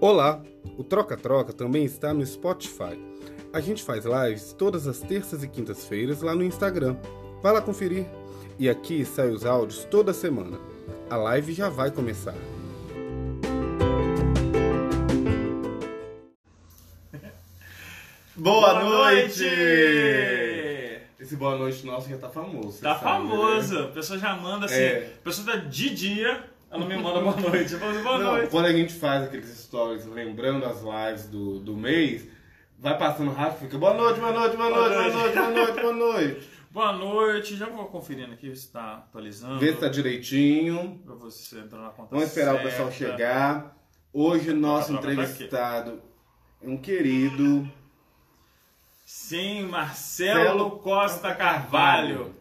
Olá! O Troca Troca também está no Spotify. A gente faz lives todas as terças e quintas-feiras lá no Instagram. Vai lá conferir. E aqui saem os áudios toda semana. A live já vai começar. Boa, Boa noite! noite! Esse boa noite nosso já tá famoso. Tá sabe, famoso. né? A pessoa já manda assim. É. A pessoa tá de dia, ela me manda boa noite. Eu falo assim, boa Não, noite. quando a gente faz aqueles stories lembrando as lives do, do mês, vai passando rápido, fica boa noite, boa noite, boa noite, boa noite, boa noite, boa noite. Boa noite. Já vou conferindo aqui se tá atualizando. Vê se tá direitinho. Pra você entrar na conta Vamos esperar o certa. pessoal chegar. Hoje o nosso Tá, tá, tá, tá entrevistado é um querido. Sim, Marcelo Marcelo Costa Carvalho.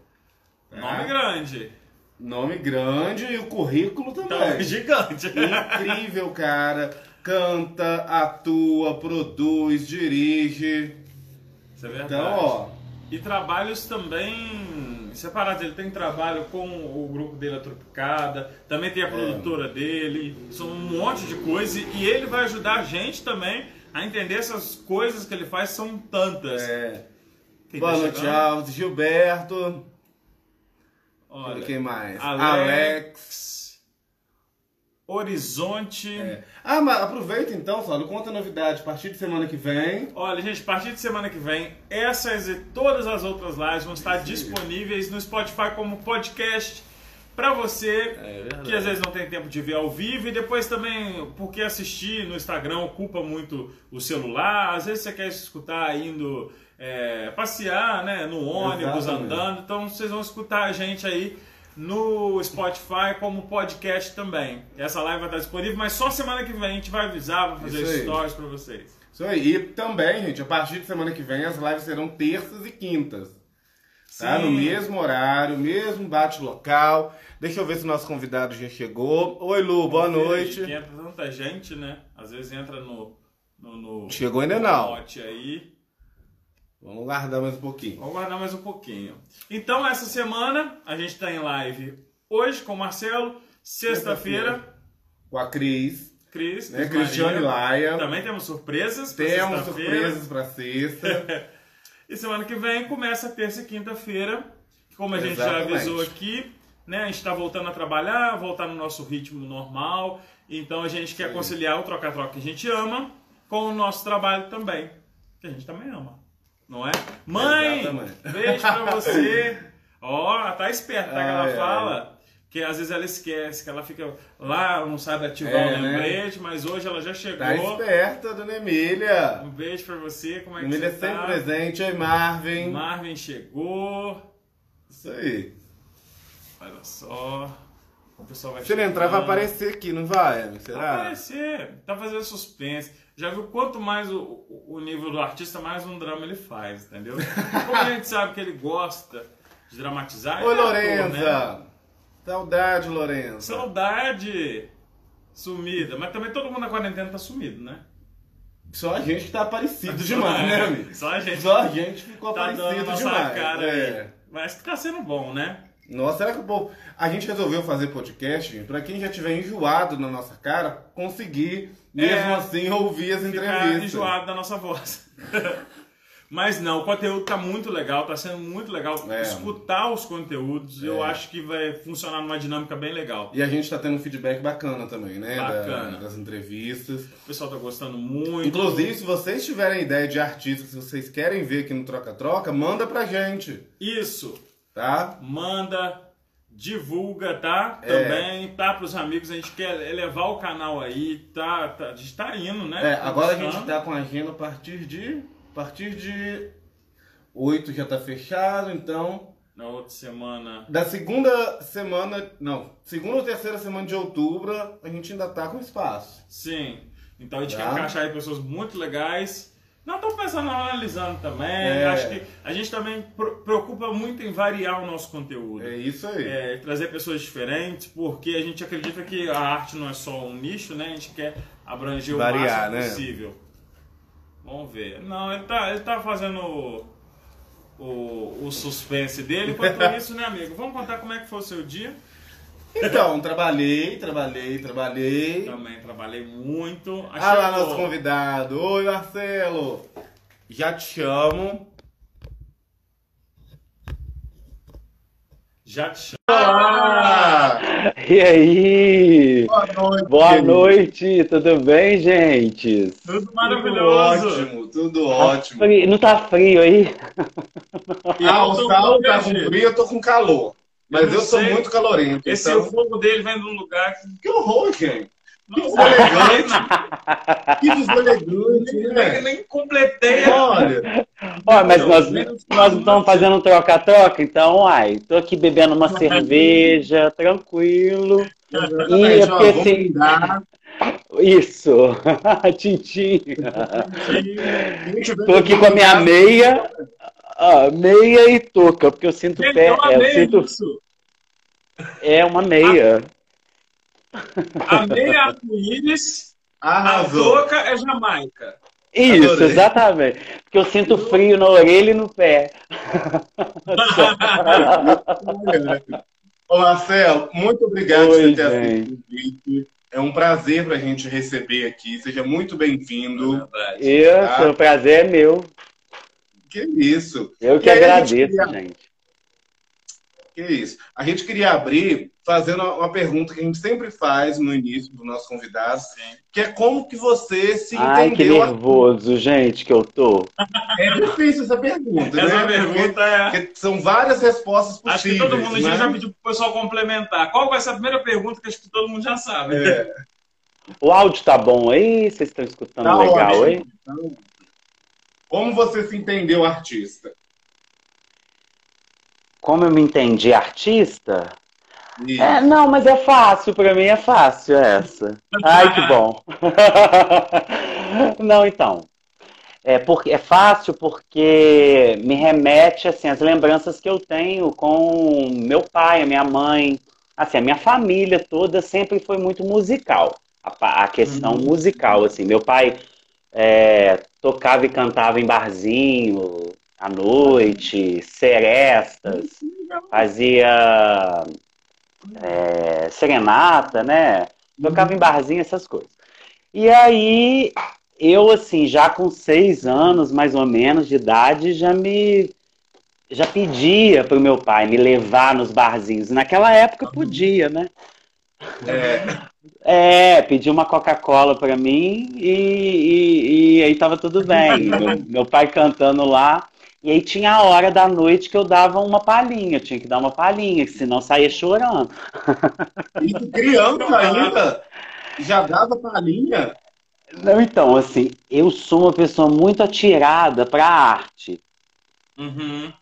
Tá? Nome grande. Nome grande e o currículo Tá também. gigante. Incrível, cara. Canta, atua, produz, dirige. Isso é verdade. Então, ó, E trabalhos também separados. Ele tem trabalho com o grupo dele, a Tropicada. Também tem a produtora dele. São um monte de coisa. E ele vai ajudar a gente também a entender essas coisas que ele faz. São tantas. é, Quem boa tá noite? Alves, Gilberto. Olha, Quem mais? Alex. Horizonte. É. Ah, mas aproveita então, não conta novidade. A partir de semana que vem. Olha, gente, a partir de semana que vem, essas e todas as outras lives vão estar aí. disponíveis no Spotify como podcast para você É que às vezes não tem tempo de ver ao vivo e depois também porque assistir no Instagram ocupa muito o celular. Às vezes você quer escutar indo é, passear, né, no ônibus, Exatamente. andando. Então vocês vão escutar a gente aí no Spotify como podcast também. Essa live vai estar disponível, mas só semana que vem a gente vai avisar, vai fazer Isso stories para vocês. Isso aí. E também, gente, a partir de semana que vem as lives serão terças e quintas. Tá? No mesmo horário, mesmo bate local. Deixa eu ver se o nosso convidado já chegou. Oi, Lu, boa noite. Que entra tanta gente, né? Às vezes entra no. no, no Chegou ainda no não. aí. Vamos guardar mais um pouquinho. Vamos guardar mais um pouquinho. Então, essa semana, a gente tá em live hoje com o Marcelo. Sexta-feira, Com a Cris, Cris. né? Cris Cristiane. Laia. Também temos surpresas. Temos surpresas pra sexta. E semana que vem começa terça e quinta-feira. Como a gente já avisou aqui, né? A gente está voltando a trabalhar, voltar no nosso ritmo normal. Então a gente quer Sim. conciliar o troca-troca que a gente ama com o nosso trabalho também. Que a gente também ama. Não é? Mãe! Exatamente. Beijo pra você! Ó, ela tá esperta, tá? Que ela fala. Que às vezes ela esquece, que ela fica lá, não sabe ativar É, o né? lembrete, mas hoje ela já chegou. Tá esperta, dona Emília. Um beijo pra você, como é que Emília você sempre tá? presente. Oi, Marvin. Marvin chegou. Isso aí. Olha só. O pessoal vai Se ele entrar, vai aparecer aqui, não vai? Vai Será? aparecer. Tá fazendo suspense. Já viu quanto mais o, o- nível do artista, mais um drama ele faz, entendeu? Como a gente sabe que ele gosta de dramatizar. Oi, é ator, né? Saudade, Lorenza. Saudade sumida. Mas também todo mundo na quarentena tá sumido, né? Só a gente que tá aparecido demais, né, amigo? Só a gente Só a gente ficou tá dando aparecido nossa demais. cara é. Mas tá sendo bom, né? Nossa, será que o povo. A gente resolveu fazer podcast, pra quem já tiver enjoado na nossa cara, conseguir, mesmo É. assim, ouvir as entrevistas. enjoado da nossa voz. Mas não, o conteúdo tá muito legal, tá sendo muito legal É. escutar os conteúdos. Eu É. acho que vai funcionar numa dinâmica bem legal. E a gente tá tendo um feedback bacana também, né? da- Bacana. das entrevistas. O pessoal tá gostando muito. Inclusive, se vocês tiverem ideia de artistas que vocês querem ver aqui no Troca-Troca, manda pra gente, Isso, tá? manda, divulga, tá? É. Também, tá pros amigos. A gente quer elevar o canal aí, tá? tá a gente tá indo, né? É, agora a gente tá com a agenda a partir de. A partir de 8 já tá fechado, então. Na outra semana. Da segunda semana. Não, segunda ou terceira semana de outubro, a gente ainda tá com espaço. Sim. Então a gente Tá. quer encaixar aí pessoas muito legais. Não estou pensando, analisando também. É. Acho que a gente também pro- preocupa muito em variar o nosso conteúdo. É isso aí. É, trazer pessoas diferentes, porque a gente acredita que a arte não é só um nicho, né? A gente quer abranger o Variar, máximo né? possível. Vamos ver. Não, ele tá, ele tá fazendo o, o, o suspense dele. Enquanto isso, né, amigo? Vamos contar como é que foi o seu dia? Então, trabalhei, trabalhei, trabalhei. Também trabalhei muito. Achei ah lá, nosso convidado. Oi, Marcelo. Já te chamo. Já te chamo. Ah! E aí? Boa noite. Boa noite, tudo bem, gente? Tudo maravilhoso. Tudo ótimo, tudo tá ótimo. Frio. Não tá frio aí? Ah, o Saulo tá com frio, eu tô com calor. Mas eu, eu sou muito calorento. Esse então... fogo dele vem de um lugar que. Que horror, gente! Que deselegante! que deselegante, né? Nem, nem completei. Olha. Olha, mas nós, nós estamos fazendo um troca-troca, então, uai, tô aqui bebendo uma cerveja, tranquilo. E é porque assim. Isso, Tintim. Tô aqui com a minha meia, ah, meia e touca, porque eu sinto pé. É, eu sinto... é uma meia. A meia arco-íris, a touca é Jamaica. Isso, Adorei. exatamente. Porque eu sinto frio na orelha e no pé. Ô Marcelo, muito obrigado Oi, por ter aceito o convite. É um prazer para a gente receber aqui. Seja muito bem-vindo. Isso, tá? o prazer é meu. Que isso. Eu que agradeço, gente, queria... gente. Que isso. A gente queria abrir fazendo uma pergunta que a gente sempre faz no início do nosso convidado, Sim. que é como que você se Ai, entendeu... Ai, que nervoso, a... gente, que eu tô. É difícil essa pergunta, essa né? pergunta é... Porque são várias respostas possíveis. Acho que todo mundo né? já pediu pro pessoal complementar. Qual vai ser a primeira pergunta que acho que todo mundo já sabe? É. O áudio tá bom aí? Vocês estão escutando tá legal aí? Então, como você se entendeu artista? Como eu me entendi artista. É, não, mas é fácil, para mim é fácil essa. Ai, que bom. não, então. É, porque, é fácil porque me remete assim, às lembranças que eu tenho com meu pai, a minha mãe. Assim, a minha família toda sempre foi muito musical. A, a questão uhum. musical, assim. Meu pai é, tocava e cantava em barzinho, à noite, serestas, fazia é, serenata, né? Tocava em barzinho, essas coisas. E aí, eu, assim, já com seis anos, mais ou menos, de idade, já me. Já pedia para o meu pai me levar nos barzinhos. Naquela época podia, né? É, é pedia uma Coca-Cola para mim e, e, e, aí tava tudo bem. meu, meu pai cantando lá. E aí tinha a hora da noite que eu dava uma palhinha, tinha que dar uma palhinha, senão saía chorando. Isso criança ainda? Já dava palhinha? Não, então, assim, eu sou uma pessoa muito atirada para a arte. Uhum.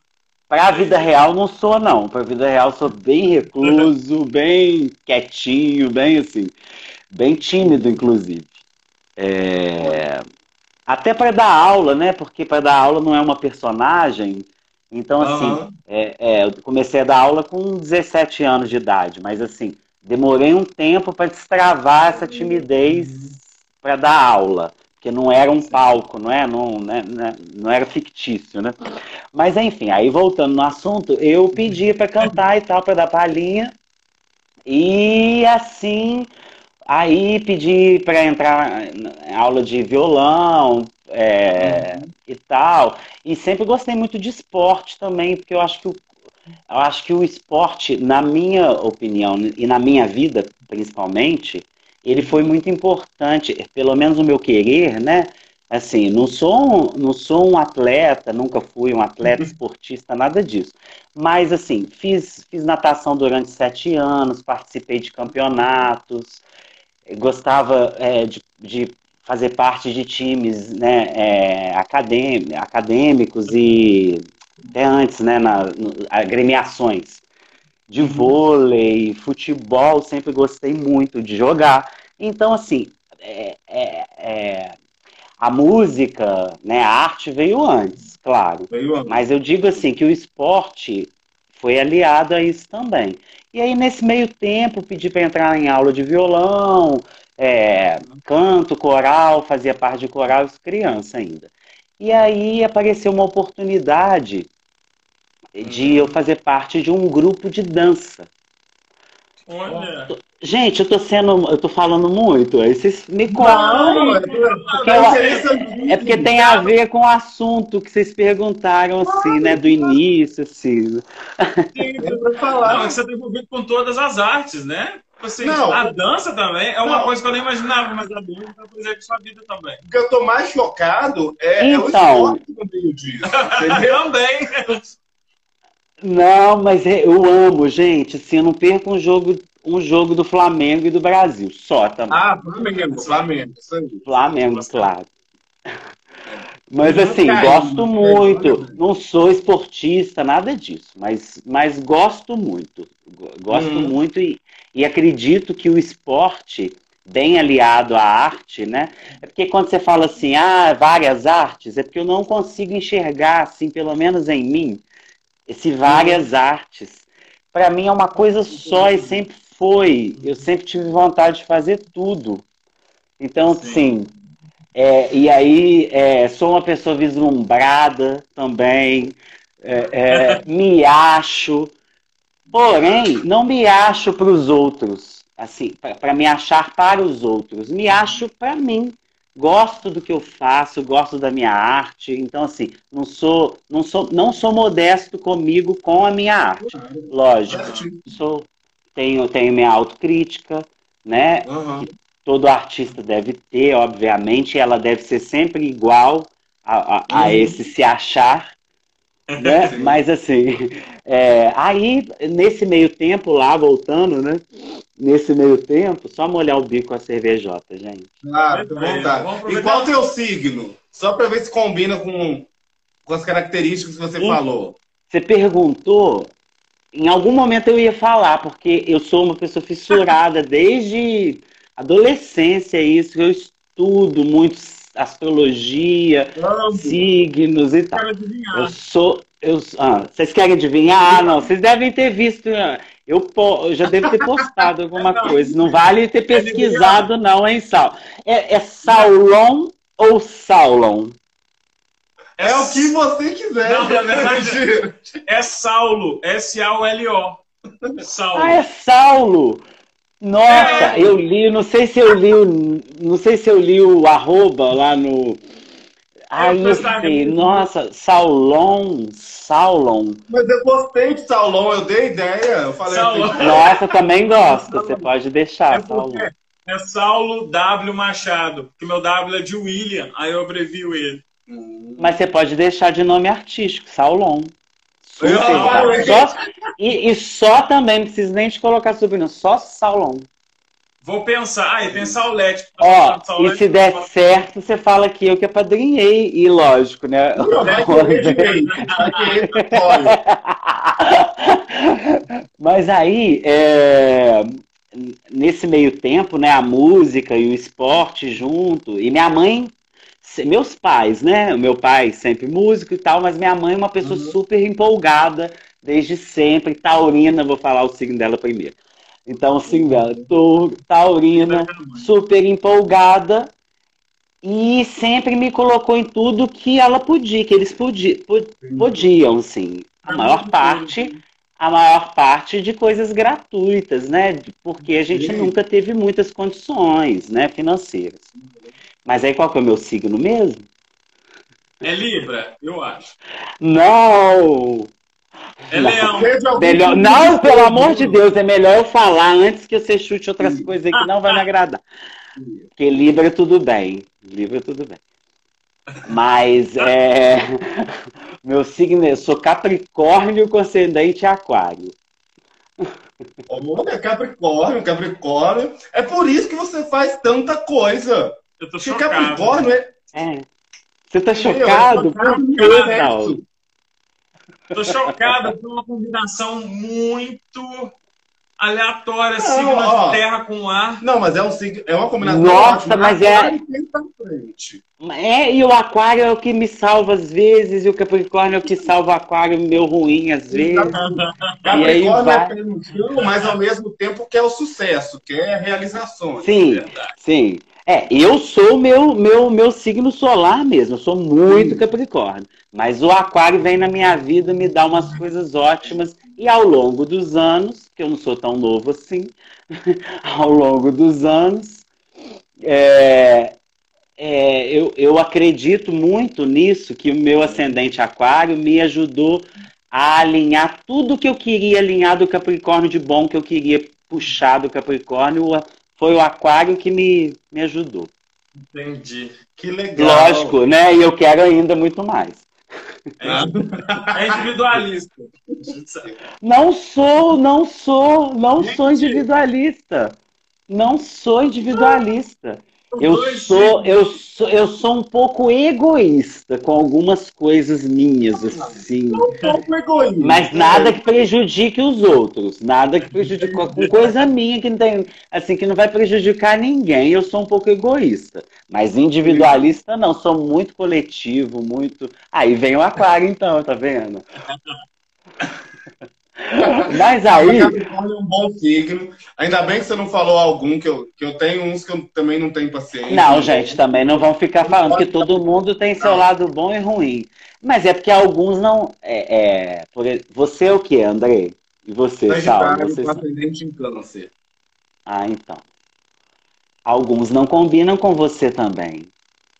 Para a vida real não sou, não. Para a vida real sou bem recluso, bem quietinho, bem assim, bem tímido, inclusive. É... Até para dar aula, né? Porque para dar aula não é uma personagem. Então, assim, uhum. é, é, eu comecei a dar aula com 17 anos de idade, mas assim, demorei um tempo para destravar essa timidez para dar aula. Porque não era um palco, não é? Não, né, né? não era fictício, né? Mas enfim, aí voltando no assunto, eu pedi para cantar e tal, para dar palhinha. E assim Aí pedi para entrar em aula de violão é, uhum. e tal. E sempre gostei muito de esporte também, porque eu acho que o, eu acho que o esporte, na minha opinião e na minha vida principalmente, ele foi muito importante, pelo menos no meu querer, né? Assim, não sou, não sou um atleta, nunca fui um atleta uhum. esportista, nada disso. Mas, assim, fiz, fiz natação durante sete anos, participei de campeonatos, gostava é, de, de, fazer parte de times né, é, acadêmicos e até antes, né, na, no, agremiações de uhum. vôlei, futebol, sempre gostei muito de jogar. Então, assim, é, é, é, a música, né, a arte veio antes, claro. Veio antes. Mas eu digo assim que o esporte foi aliado a isso também. E aí, nesse meio tempo, pedi para entrar em aula de violão, é, canto, coral, fazia parte de coral, criança ainda. E aí apareceu uma oportunidade de eu fazer parte de um grupo de dança. Olha. Gente, eu tô sendo. Eu tô falando muito. Aí vocês me contam. Não, é, Porque é eu-. É porque tem a ver com o assunto que vocês perguntaram, assim, né? Do início, assim. É pra Não, falar. você tá envolvido com todas as artes, né? Assim, Não. a dança também é uma Não. coisa que eu nem imaginava, mas a dança tá fazer com sua vida também. O que eu tô mais chocado é, é o Então. esporte no meio disso. Também. Não, mas é- eu amo, gente. Assim, eu não perco um jogo, um jogo do Flamengo e do Brasil. Só também. Ah, Flamengo, Flamengo. Isso aí. Flamengo, claro. Mas Eu assim, gosto muito. Não sou esportista, nada disso, mas, mas gosto muito. Go- Gosto Hum. muito e, e acredito que o esporte, bem aliado à arte, né? É porque quando você fala assim, ah, várias artes, é porque eu não consigo enxergar, assim, pelo menos em mim, esse várias artes. Para mim é uma coisa só e sempre foi. Eu sempre tive vontade de fazer tudo. Então, Sim. sim. é, e aí, é, sou uma pessoa vislumbrada também. é, é, me acho. Porém, não me acho para os outros. Assim, para me achar para os outros. Me acho para mim. Gosto do que eu faço, gosto da minha arte. Então, assim, não sou, não sou, não sou modesto comigo com a minha arte. Lógico. Sou, tenho, tenho minha autocrítica, né? Aham. todo artista deve ter, obviamente, ela deve ser sempre igual a, a, a Uhum. esse se achar, né? Mas assim, é, aí nesse meio tempo lá, voltando, né? Nesse meio tempo, só molhar o bico com a cervejota, gente. Claro, Vamos vontade. aproveitar. E qual o teu signo? Só pra ver se combina com, com as características que você Sim. falou. Você perguntou, em algum momento eu ia falar, porque eu sou uma pessoa fissurada desde adolescência, isso, eu estudo muito astrologia, signos e tal. Eu sou. Eu, ah, vocês querem adivinhar? Ah, não. Vocês devem ter visto. ah, Eu, eu já devo ter postado alguma coisa. Não vale ter pesquisado, não, hein, Sal? É, é Saulon ou Saulon? É o que você quiser. Não, na verdade- É Saulo, S-A-U-L-O. Saulo. Ah, é Saulo! Nossa, É. eu li, não sei se eu li o. Não sei se eu li o arroba lá no. Aí eu postava sei, nossa, Saulon, Saulon. Mas eu gostei de Saulon, eu dei ideia. Eu falei Saulon. assim, Nossa, também gosto, você pode deixar, É Saulon. é Saulo W Machado, que meu W é de William, aí eu abrevio ele. Mas você pode deixar de nome artístico, Saulon. Super. Ah, Só- e, e só também, não precisa nem de colocar sobrenome, só Saulon. Vou pensar, e tem Saulete. Ó, Saulete, e se der certo, você fala que eu que apadrinhei. E lógico, né? Não, petróleo. Mas aí, é, nesse meio tempo, né, a música e o esporte junto, e minha mãe, meus pais, né, o meu pai sempre músico e tal, mas minha mãe é uma pessoa Uhum. super empolgada desde sempre, taurina, vou falar o signo dela primeiro. Então, o signo dela, touro, taurina, super empolgada, e sempre me colocou em tudo que ela podia, que eles podi, po- podiam, assim. A maior parte a maior parte de coisas gratuitas, né? Porque a gente nunca teve muitas condições, né, financeiras. Mas aí qual que é o meu signo mesmo? É Libra, eu acho. Não! É. Leão. Melhor, tipo não, pelo amor de Deus, é melhor eu falar antes que você chute outras coisas aí que não vai me agradar. Porque Libra tudo bem. Libra tudo bem. Mas é. Meu signo, é- eu sou Capricórnio com ascendente Aquário. Olha, Capricórnio, Capricórnio. É por isso que você faz tanta coisa. Eu tô Porque chocado. Capricórnio é. É. Você tá chocado? é. Saulo? Tô chocado por uma combinação muito aleatória, Não, signo ó. de terra com ar. Não, mas é um é uma combinação. Nossa, ótima. mas é- Aquário tem pra frente. É, e o aquário é o que me salva às vezes, e o Capricórnio é o que salva o aquário meu ruim às vezes. Aí Capricórnio vai. é pé no chão, mas ao mesmo tempo quer o sucesso, quer realizações. Sim, Verdade. sim. É, eu sou meu meu meu signo solar mesmo, eu sou muito Sim. Capricórnio. Mas o aquário vem na minha vida, me dá umas coisas ótimas, e ao longo dos anos que eu não sou tão novo assim, ao longo dos anos. É, é, eu, eu acredito muito nisso, que o meu ascendente aquário me ajudou a alinhar tudo que eu queria alinhar do Capricórnio de bom, que eu queria puxar do Capricórnio, foi o aquário que me, me ajudou. Entendi. Que legal. Lógico, né? E eu quero ainda muito mais. É, é individualista. Não sou, não sou, não sou individualista. Não sou individualista. Eu sou, eu sou, eu sou um pouco egoísta com algumas coisas minhas, assim. Um pouco egoísta. Mas nada que prejudique os outros. Nada que prejudique. Com coisa minha que não tem. Assim, que não vai prejudicar ninguém. Eu sou um pouco egoísta. Mas individualista não. Sou muito coletivo, muito. Aí vem o aquário, então, tá vendo? Mas aí. Capricórnio é um bom signo. Ainda bem que você não falou algum, que eu, que eu tenho uns que eu também não tenho paciência. Não, gente, também não vão ficar falando que todo mundo tem seu lado bom e ruim. Mas é porque alguns não. É, é, você é o que, Andrei? E você, Sal? Sagitário Você... ascendente em câncer. Ah, então. Alguns não combinam com você também.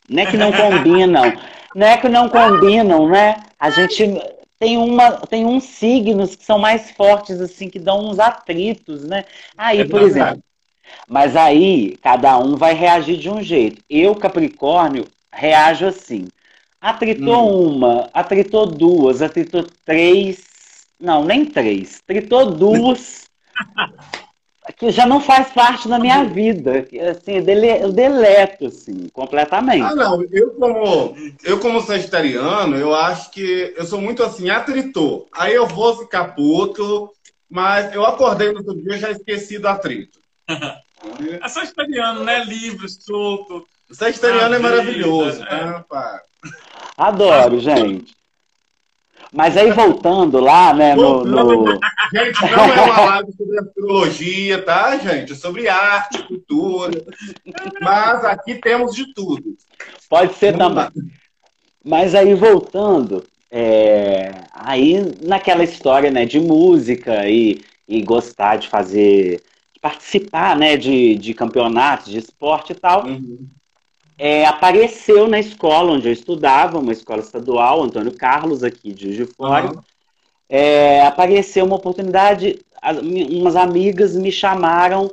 Não é que não combinam. Não é que não combinam, né? A gente tem, uma, tem uns signos que são mais fortes, assim, que dão uns atritos, né? Aí, É por verdade. exemplo. Mas aí, cada um vai reagir de um jeito. Eu, Capricórnio, reajo assim. Atritou uma, atritou duas, atritou três. Não, nem três. Atritou duas. que já não faz parte da minha vida. Assim, eu dele- eu deleto, assim, completamente. Ah, não. Eu como, eu como sagitariano, eu acho que eu sou muito assim, atritor. Aí eu vou ficar puto, mas eu acordei no outro dia e já esqueci do atrito. É sagitariano, né? Livre, solto. O sagitariano é maravilhoso, é. tá, pá? Adoro, gente. Mas aí voltando lá, né, no, no- Gente, não é uma live sobre astrologia, tá, gente? É sobre arte, cultura. Mas aqui temos de tudo. pode ser Vamos também. lá. Mas aí voltando, é, aí naquela história, né, de música e, e gostar de fazer, de participar, né, de, de campeonatos, de esporte e tal, Uhum. É, apareceu na escola onde eu estudava, uma escola estadual, Antônio Carlos, aqui de Juiz de Fora, Aham. é, apareceu uma oportunidade, as- umas amigas me chamaram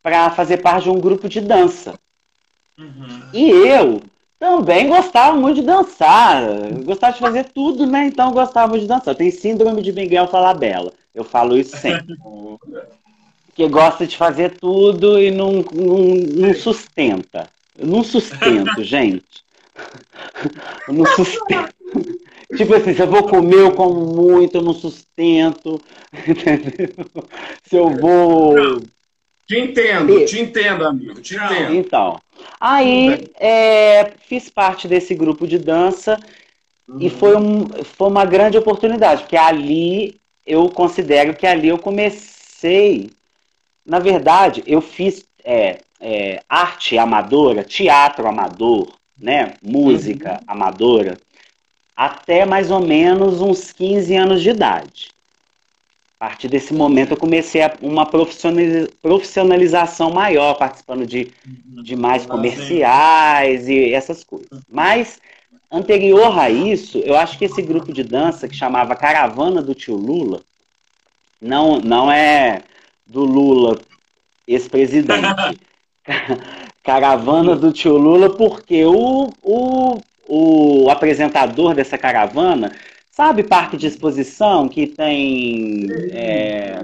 para fazer parte de um grupo de dança. Uhum. E eu também gostava muito de dançar, gostava de fazer tudo, né? Então gostava muito de dançar. Tem síndrome de Miguel Falabella, eu falo isso sempre. que gosta de fazer tudo e não, não, não sustenta. Não sustento, gente. Não sustento. Tipo assim, se eu vou comer, eu como muito, eu não sustento. Entendeu? Se eu vou. Te entendo, te entendo, amigo, te entendo. Então. Aí é, fiz parte desse grupo de dança e foi, um, foi uma grande oportunidade, porque ali eu considero que ali eu comecei. Na verdade, eu fiz é, é, arte amadora, teatro amador, né? Música amadora, até mais ou menos uns 15 anos de idade. A partir desse momento eu comecei a- uma profissionaliza- profissionalização maior, participando de, de mais comerciais e essas coisas. Mas anterior a isso, eu acho que esse grupo de dança que chamava Caravana do Tio Lula, não, não é do Lula, ex-presidente. caravana do Tio Lula, porque o, o, o apresentador dessa caravana, sabe parque de exposição que tem. é,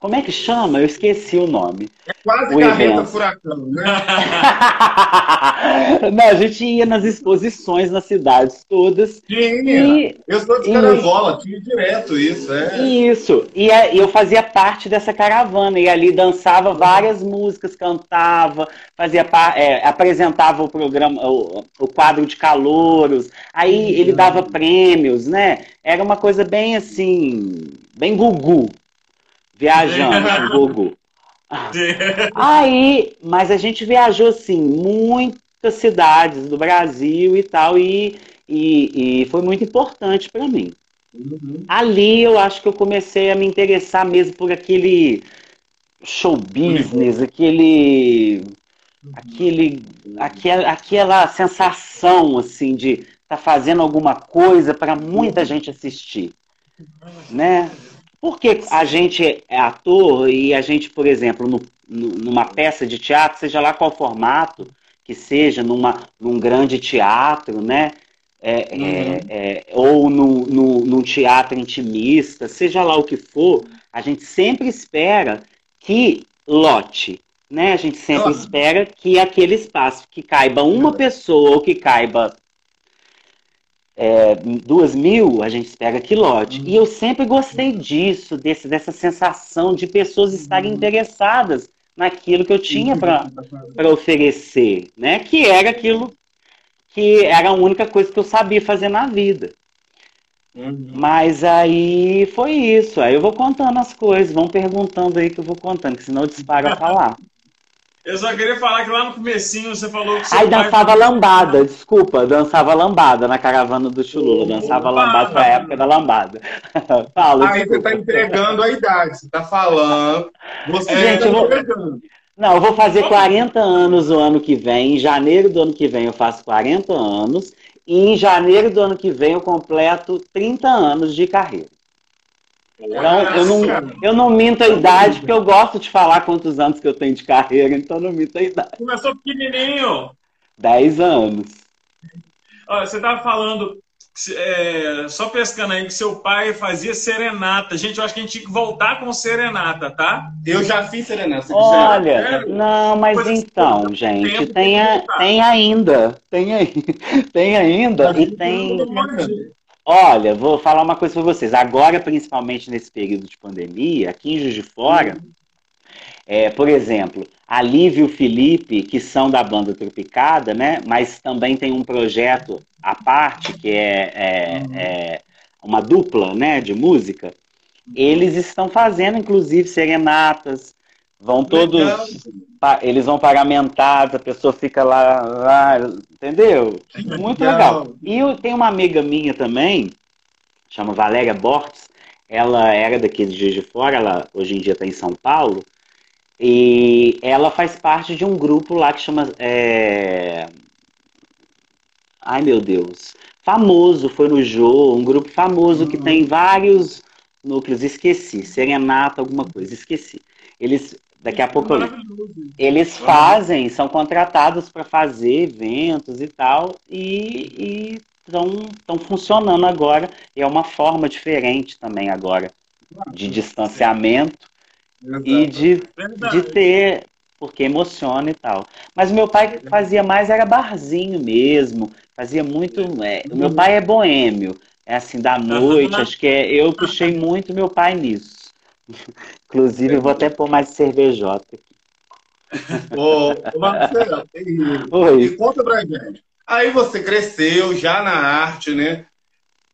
como é que chama? Eu esqueci o nome. Quase O carreta evento. furacão, né? Não, a gente ia nas exposições nas cidades todas. Tinha. E Eu sou de Isso. Carangola, tinha direto isso, é. Isso, e a- e eu fazia parte dessa caravana, e ali dançava várias músicas, cantava, fazia é, apresentava o programa, o, o quadro de calouros, aí ele dava prêmios, né? Era uma coisa bem assim, bem gugu, viajando com gugu. Aí, mas a gente viajou assim, muitas cidades do Brasil e tal, e, e, e foi muito importante para mim. Uhum. Ali eu acho que eu comecei a me interessar mesmo por aquele show business, aquele aquele aquela, aquela sensação assim de estar tá fazendo alguma coisa para muita gente assistir, né? Porque a gente é ator e a gente, por exemplo, no, numa peça de teatro, seja lá qual formato que seja, numa, num grande teatro, né? É, é uhum. é, é, ou no, no, num teatro intimista, seja lá o que for, a gente sempre espera que lote, né? A gente sempre uhum. espera que aquele espaço que caiba uma pessoa ou que caiba é, duas mil, a gente espera que lote. Uhum. E eu sempre gostei disso, desse, dessa sensação de pessoas estarem uhum. interessadas naquilo que eu tinha para oferecer, né? Que era aquilo que era a única coisa que eu sabia fazer na vida. Uhum. Mas aí foi isso. Aí eu vou contando as coisas, vão perguntando aí que eu vou contando, que senão eu disparo a falar. Eu só queria falar que lá no comecinho você falou que Aí dançava pai... lambada, desculpa, dançava lambada na caravana do Chulula, dançava Opa, lambada pra época da lambada. Fala, Aí desculpa. você tá entregando a idade, você tá falando, você Gente, tá vou... entregando. Não, eu vou fazer 40 anos o ano que vem, em janeiro do ano que vem eu faço 40 anos, e em janeiro do ano que vem eu completo 30 anos de carreira. Então, eu não, eu não minto a idade, porque eu gosto de falar quantos anos que eu tenho de carreira, então não minto a idade. Começou pequenininho. 10 anos. Olha, você estava falando, é, só pescando aí, que seu pai fazia serenata. Gente, eu acho que a gente tinha que voltar com serenata, tá? Eu já fiz serenata. Olha, é, não, mas Coisa então, gente, tem, a, tem ainda. Tem, aí, tem ainda. E tem. Olha, vou falar uma coisa para vocês. Agora, principalmente nesse período de pandemia, aqui em Juiz de Fora, é, por exemplo, a Lívia e o Felipe, que são da banda Tropicada, né? Mas também tem um projeto à parte, que é, é, é uma dupla né, de música. Eles estão fazendo, inclusive, serenatas, Vão todos. Eles vão pagamentados, a pessoa fica lá, lá entendeu? Muito legal. legal. E eu tenho uma amiga minha também, chama Valéria Bortes. Ela era daqui de Juiz de Fora, ela hoje em dia está em São Paulo. E ela faz parte de um grupo lá que chama. É... Ai meu Deus. Famoso, foi no Jô, um grupo famoso uhum. que tem vários núcleos, esqueci. Serenata, alguma coisa, esqueci. Eles Daqui a pouco eles fazem, são contratados para fazer eventos e tal, e estão funcionando agora. E é uma forma diferente também agora de distanciamento e de, de ter, porque emociona e tal. Mas meu pai fazia mais, era barzinho mesmo, fazia muito. É, meu pai é boêmio, é assim, da noite, acho que é, eu puxei muito meu pai nisso. Inclusive, eu vou até pôr mais cervejota aqui. Ô, Marcelo, e, e conta pra gente. Aí você cresceu já na arte, né?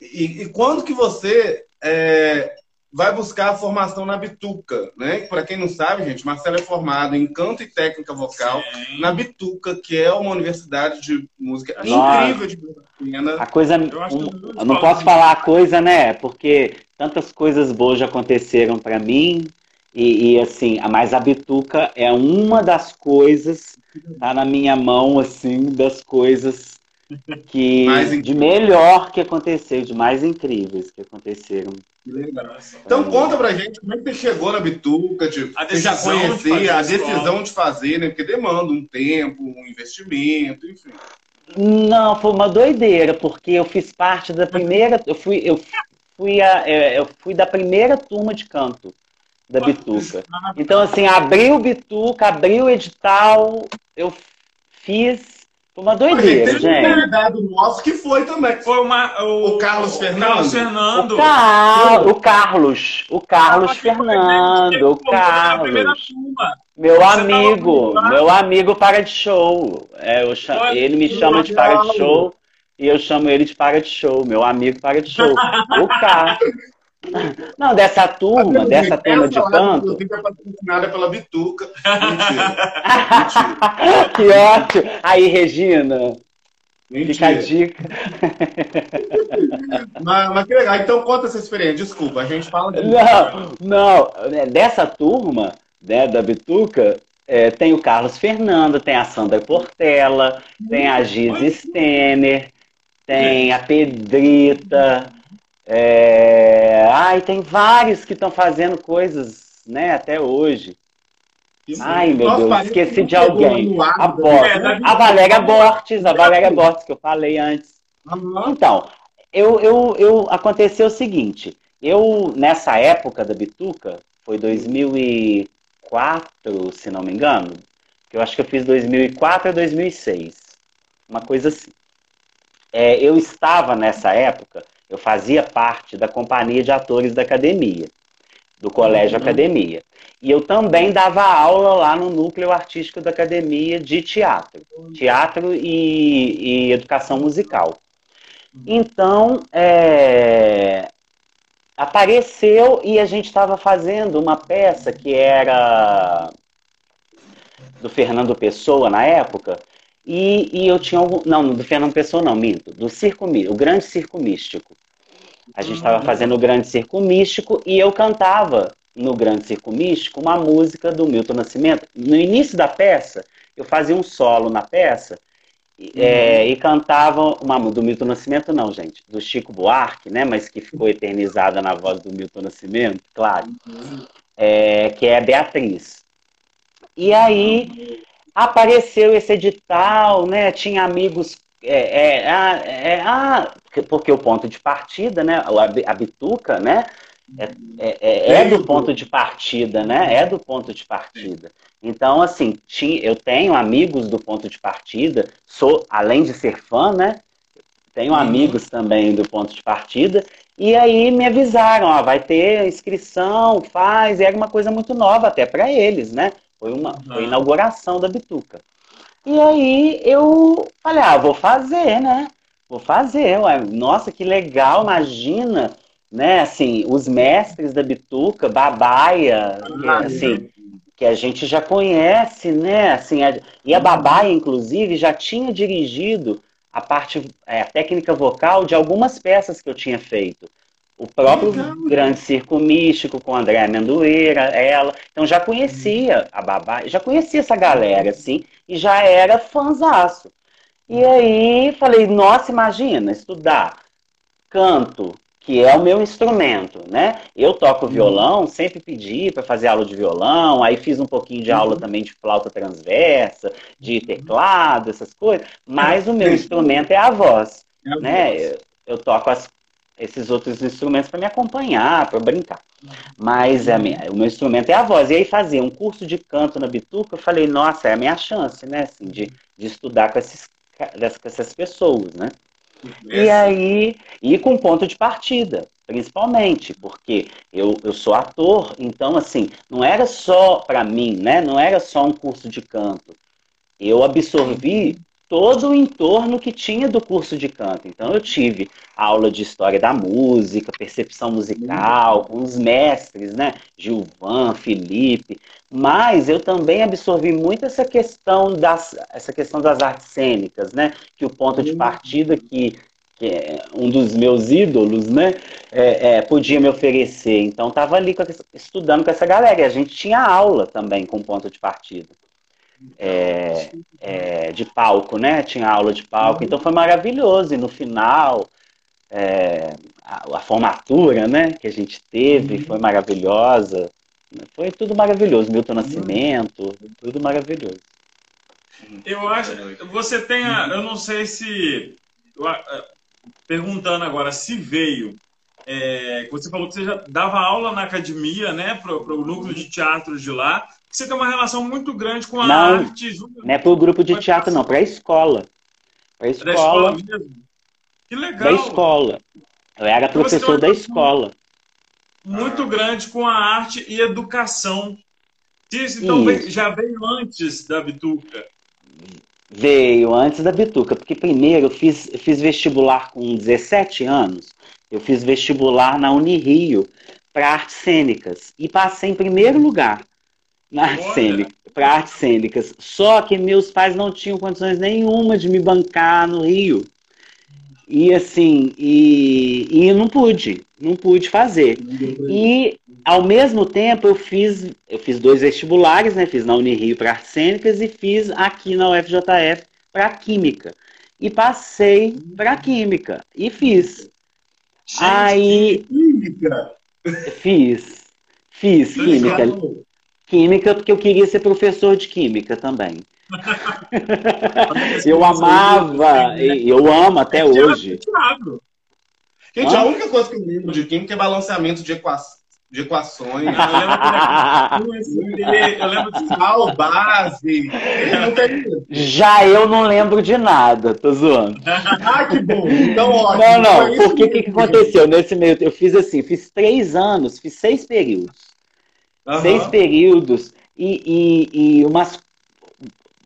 E, e quando que você é, vai buscar a formação na Bituca, né? Para quem não sabe, gente, Marcelo é formado em canto e técnica vocal Sim. na Bituca, que é uma universidade de música Nossa. incrível de pena. A coisa, um, eu não posso falar a coisa, né? Porque tantas coisas boas já aconteceram para mim e, e, assim, mas a bituca é uma das coisas, tá na minha mão, assim, das coisas que de melhor que aconteceu, de mais incríveis que aconteceram. Então conta pra gente como é que você chegou na Bituca, tipo, você já conhecia a decisão de fazer, né? Porque demanda um tempo, um investimento, enfim. Não, foi uma doideira, porque eu fiz parte da primeira, eu fui, eu fui, a, é, eu fui da primeira turma de canto da Bituca. Então, assim, abriu Bituca, abriu o edital, eu fiz. Foi uma doideira, Mas, gente. Um nosso que foi também. Foi uma, o, o Carlos Fernando. Carlos Fernando. O, Car... o Carlos. O Carlos ah, Fernando. O Carlos. Meu amigo. Meu amigo para de show. É, eu chamo... Ele me chama de para de show. E eu chamo ele de para de show. Meu amigo para de show. o Carlos. Não, dessa turma, dessa turma de canto. é patrocinada pela Bituca. Mentira. Mentira. que ótimo. Aí, Regina. Mentira. Fica a dica. mas, mas, que legal. Então conta essa experiência. Desculpa, a gente fala de... Não, não. É, dessa turma né, da Bituca, é, tem o Carlos Fernando, tem a Sandra Portela, tem a Giz Stener, tem a Pedrita. É... Ai, tem vários que estão fazendo coisas né, até hoje. Ai, meu Deus, esqueci de alguém. A, Bortes, é, a Valéria Bortes, a Valéria Bortes, que eu falei antes. Então, eu, eu, eu, aconteceu o seguinte, eu, nessa época da Bituca, foi 2004, se não me engano, que eu acho que eu fiz 2004 a 2006, uma coisa assim. É, eu estava nessa época, eu fazia parte da companhia de atores da academia, do colégio uhum. academia. E eu também dava aula lá no núcleo artístico da academia de teatro, teatro e, e educação musical. Então, é, apareceu e a gente estava fazendo uma peça que era do Fernando Pessoa na época, e, e eu tinha algum. Não, do Fernando Pessoa não, minto, do Circo o Grande Circo Místico. A gente estava fazendo o Grande Circo Místico e eu cantava no Grande Circo Místico uma música do Milton Nascimento. No início da peça, eu fazia um solo na peça uhum. é, e cantava uma do Milton Nascimento, não, gente, do Chico Buarque, né? Mas que ficou eternizada na voz do Milton Nascimento, claro, uhum. é, que é Beatriz. E aí apareceu esse edital, né? Tinha amigos é, é, ah, é, ah, porque o ponto de partida, né? A Bituca, né? É, é, é, é, do ponto de partida, né? É do ponto de partida. Então, assim, eu tenho amigos do ponto de partida, sou, além de ser fã, né? Tenho uhum. amigos também do ponto de partida, e aí me avisaram, ó, vai ter inscrição, faz, e era uma coisa muito nova até para eles, né? Foi uma foi a inauguração da Bituca. E aí eu falei, ah, vou fazer, né? Vou fazer, ué. Nossa, que legal, imagina né, assim, os mestres da bituca, Babaia, que, assim, que a gente já conhece, né, assim, a, e a Babaia, inclusive, já tinha dirigido a parte, é, a técnica vocal de algumas peças que eu tinha feito. O próprio Grande Circo Místico com André Amendoeira, ela. Então já conhecia a Babá, já conhecia essa galera, assim, e já era fãzaço. E aí falei, nossa, imagina, estudar canto, que é o meu instrumento, né? Eu toco uhum. violão, sempre pedi para fazer aula de violão, aí fiz um pouquinho de uhum. aula também de flauta transversa, de uhum. teclado, essas coisas, mas o meu instrumento é a voz, é né? Eu, toco as, esses outros instrumentos para me acompanhar, para brincar. Mas a minha, o meu instrumento é a voz. E aí fazer um curso de canto na Bituca, eu falei, nossa, é a minha chance, né? Assim, de, de estudar com, esses, com essas pessoas, né? E aí, e com ponto de partida, principalmente, porque eu, eu sou ator, então, assim, não era só para mim, né? Não era só um curso de canto. Eu absorvi todo o entorno que tinha do curso de canto. Então eu tive aula de história da música, percepção musical, com os mestres, né? Gilvan, Felipe. Mas eu também absorvi muito essa questão das, essa questão das artes cênicas, né? Que o ponto de partida que, que é um dos meus ídolos, né? É, é, podia me oferecer. Então estava ali com, estudando com essa galera. E a gente tinha aula também com ponto de partida é, é, de palco, né? Tinha aula de palco, então foi maravilhoso. E no final, é, a, a, formatura, né? Que a gente teve foi maravilhosa. Foi tudo maravilhoso. Milton Nascimento, tudo maravilhoso. Eu acho. Você tem a. Eu não sei se. Perguntando agora, se veio. É, você falou que você já dava aula na academia, né? Para o núcleo de teatro de lá você tem uma relação muito grande com a não, arte. Não é para o grupo de teatro, não, para a escola. Para a escola. escola mesmo. Que legal. Da escola. Eu era então, professor da escola. Muito grande com a arte e educação. Então Isso. já veio antes da Bituca. Veio antes da Bituca, porque primeiro eu fiz, eu fiz vestibular com 17 anos. Eu fiz vestibular na Unirio para artes cênicas e passei em primeiro lugar. Na arte cênica, para artes cênicas. Só que meus pais não tinham condições nenhuma de me bancar no Rio. E assim, e, e não pude, não pude fazer. E ao mesmo tempo eu fiz, eu fiz dois vestibulares, né? Fiz na Unirio para artes cênicas e fiz aqui na UFJF para química. E passei para química e fiz. Gente, Aí química. Fiz. Fiz química. Química porque eu queria ser professor de química também. eu amava, eu amo até hoje. Gente, a única coisa que eu lembro de química é balanceamento de equações de equações. Eu lembro de sal, base. Já eu não lembro de nada, tô zoando. ah, que bom. Então, ótimo. Não, não, porque o que, que aconteceu nesse meio? Eu fiz assim, fiz três anos, fiz seis períodos. Uhum. Seis períodos e, e, e umas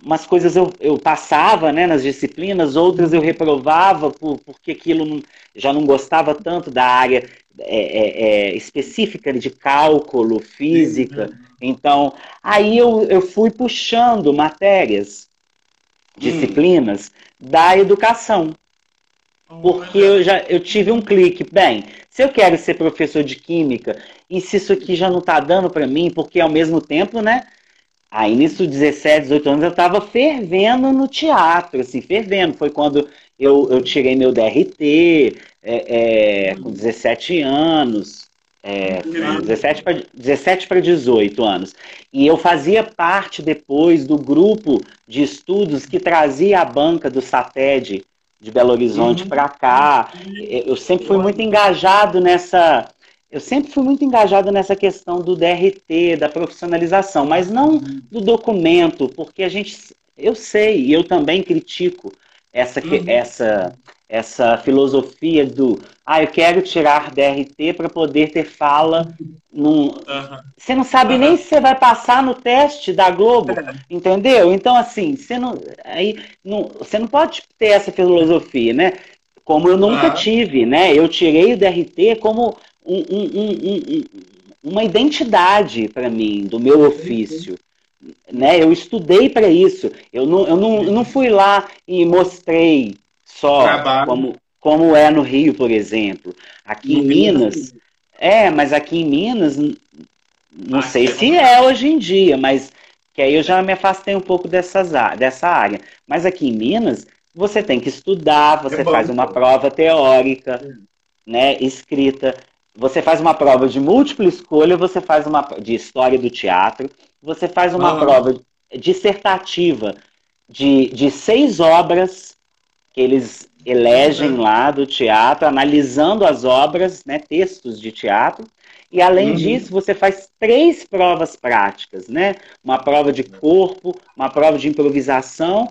umas coisas eu, eu passava né, nas disciplinas, outras eu reprovava por, porque aquilo não, já não gostava tanto da área é, é, é, específica de cálculo, física. Então, aí eu, eu fui puxando matérias, disciplinas hum. da educação. Porque eu já eu tive um clique. Bem, se eu quero ser professor de química e se isso aqui já não está dando para mim, porque ao mesmo tempo, né? Aí nisso, 17, 18 anos, eu estava fervendo no teatro, assim, fervendo. Foi quando eu, eu tirei meu DRT, é, é, com 17 anos, é, 17 para 17 para 18 anos. E eu fazia parte depois do grupo de estudos que trazia a banca do SATED de Belo Horizonte uhum. para cá. Eu sempre fui muito engajado nessa eu sempre fui muito engajado nessa questão do DRT, da profissionalização, mas não do documento, porque a gente, eu sei, e eu também critico essa, uhum. essa, essa filosofia do, ah, eu quero tirar DRT para poder ter fala. Num... Uhum. Você não sabe uhum. nem se você vai passar no teste da Globo, é. entendeu? Então, assim, você não, aí, não, você não pode ter essa filosofia, né? Como eu nunca tive, né? Eu tirei o DRT como um, um, uma identidade para mim, do meu ofício. Né? Eu estudei para isso. Eu não, eu, não, eu não fui lá e mostrei só como, como é no Rio, por exemplo. Aqui no em Minas. É, mas aqui em Minas, não ah, sei se é hoje em dia, mas que aí eu já me afastei um pouco dessas, dessa área. Mas aqui em Minas, você tem que estudar, você é faz uma prova teórica, né, escrita. Você faz uma prova de múltipla escolha, você faz uma de história do teatro, você faz uma ah. prova dissertativa de, de seis obras que eles elegem uhum. lá do teatro, analisando as obras, né, textos de teatro. E além uhum. disso, você faz três provas práticas, né? Uma prova de corpo, uma prova de improvisação,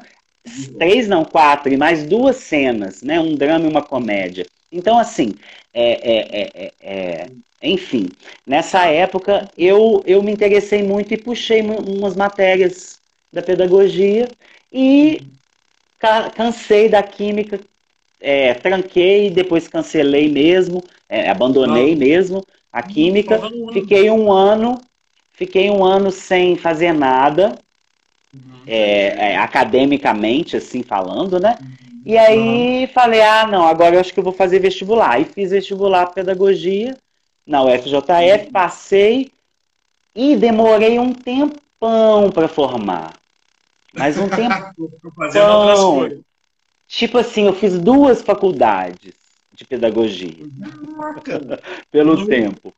três não, quatro, e mais duas cenas, né? Um drama e uma comédia. Então, assim, é, é, é, é, enfim, nessa época eu, eu me interessei muito e puxei umas matérias da pedagogia e cansei da química, é, tranquei, depois cancelei mesmo, é, abandonei ah. mesmo a química, fiquei um ano, fiquei um ano sem fazer nada, uhum. é, academicamente, assim falando, né? Uhum. E aí uhum. falei, ah, não, agora eu acho que eu vou fazer vestibular. E fiz vestibular pedagogia na UFJF, passei e demorei um tempão para formar. Mas um tempão. tipo assim, eu fiz duas faculdades de pedagogia. Pelo uhum. tempo.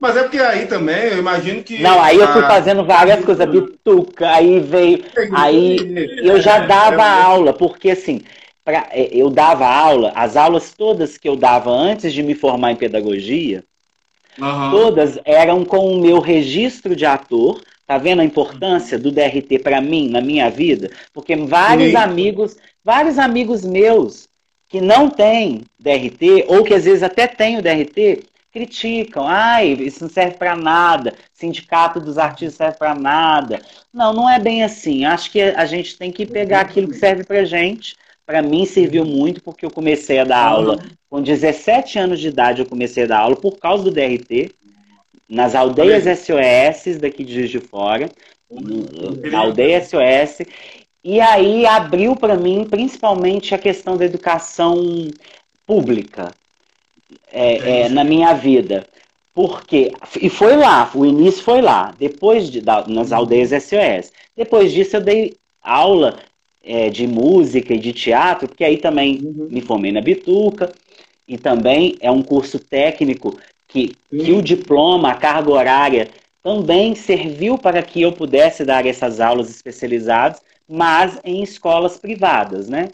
Mas é porque aí também, eu imagino que. Não, aí eu fui fazendo várias coisas, bituca, aí veio. Aí eu já dava aula, porque assim, pra, é, eu dava aula, as aulas todas que eu dava antes de me formar em pedagogia, uhum. todas eram com o meu registro de ator. Tá vendo a importância do DRT para mim, na minha vida? Porque vários Sim. amigos, vários amigos meus que não têm DRT, ou que às vezes até têm o DRT, criticam. Ai, isso não serve para nada. Sindicato dos artistas serve para nada. Não, não é bem assim. Acho que a gente tem que pegar aquilo que serve para gente. Para mim serviu muito porque eu comecei a dar aula. Com 17 anos de idade eu comecei a dar aula por causa do DRT nas aldeias SOS daqui de Juiz de Fora, na aldeia SOS, e aí abriu para mim principalmente a questão da educação pública é, é, na minha vida. Porque, e foi lá, o início foi lá, depois de, da, nas aldeias SOS. Depois disso eu dei aula é, de música e de teatro, porque aí também uhum. me formei na Bituca, e também é um curso técnico que, que o diploma, a carga horária, também serviu para que eu pudesse dar essas aulas especializadas, mas em escolas privadas, né?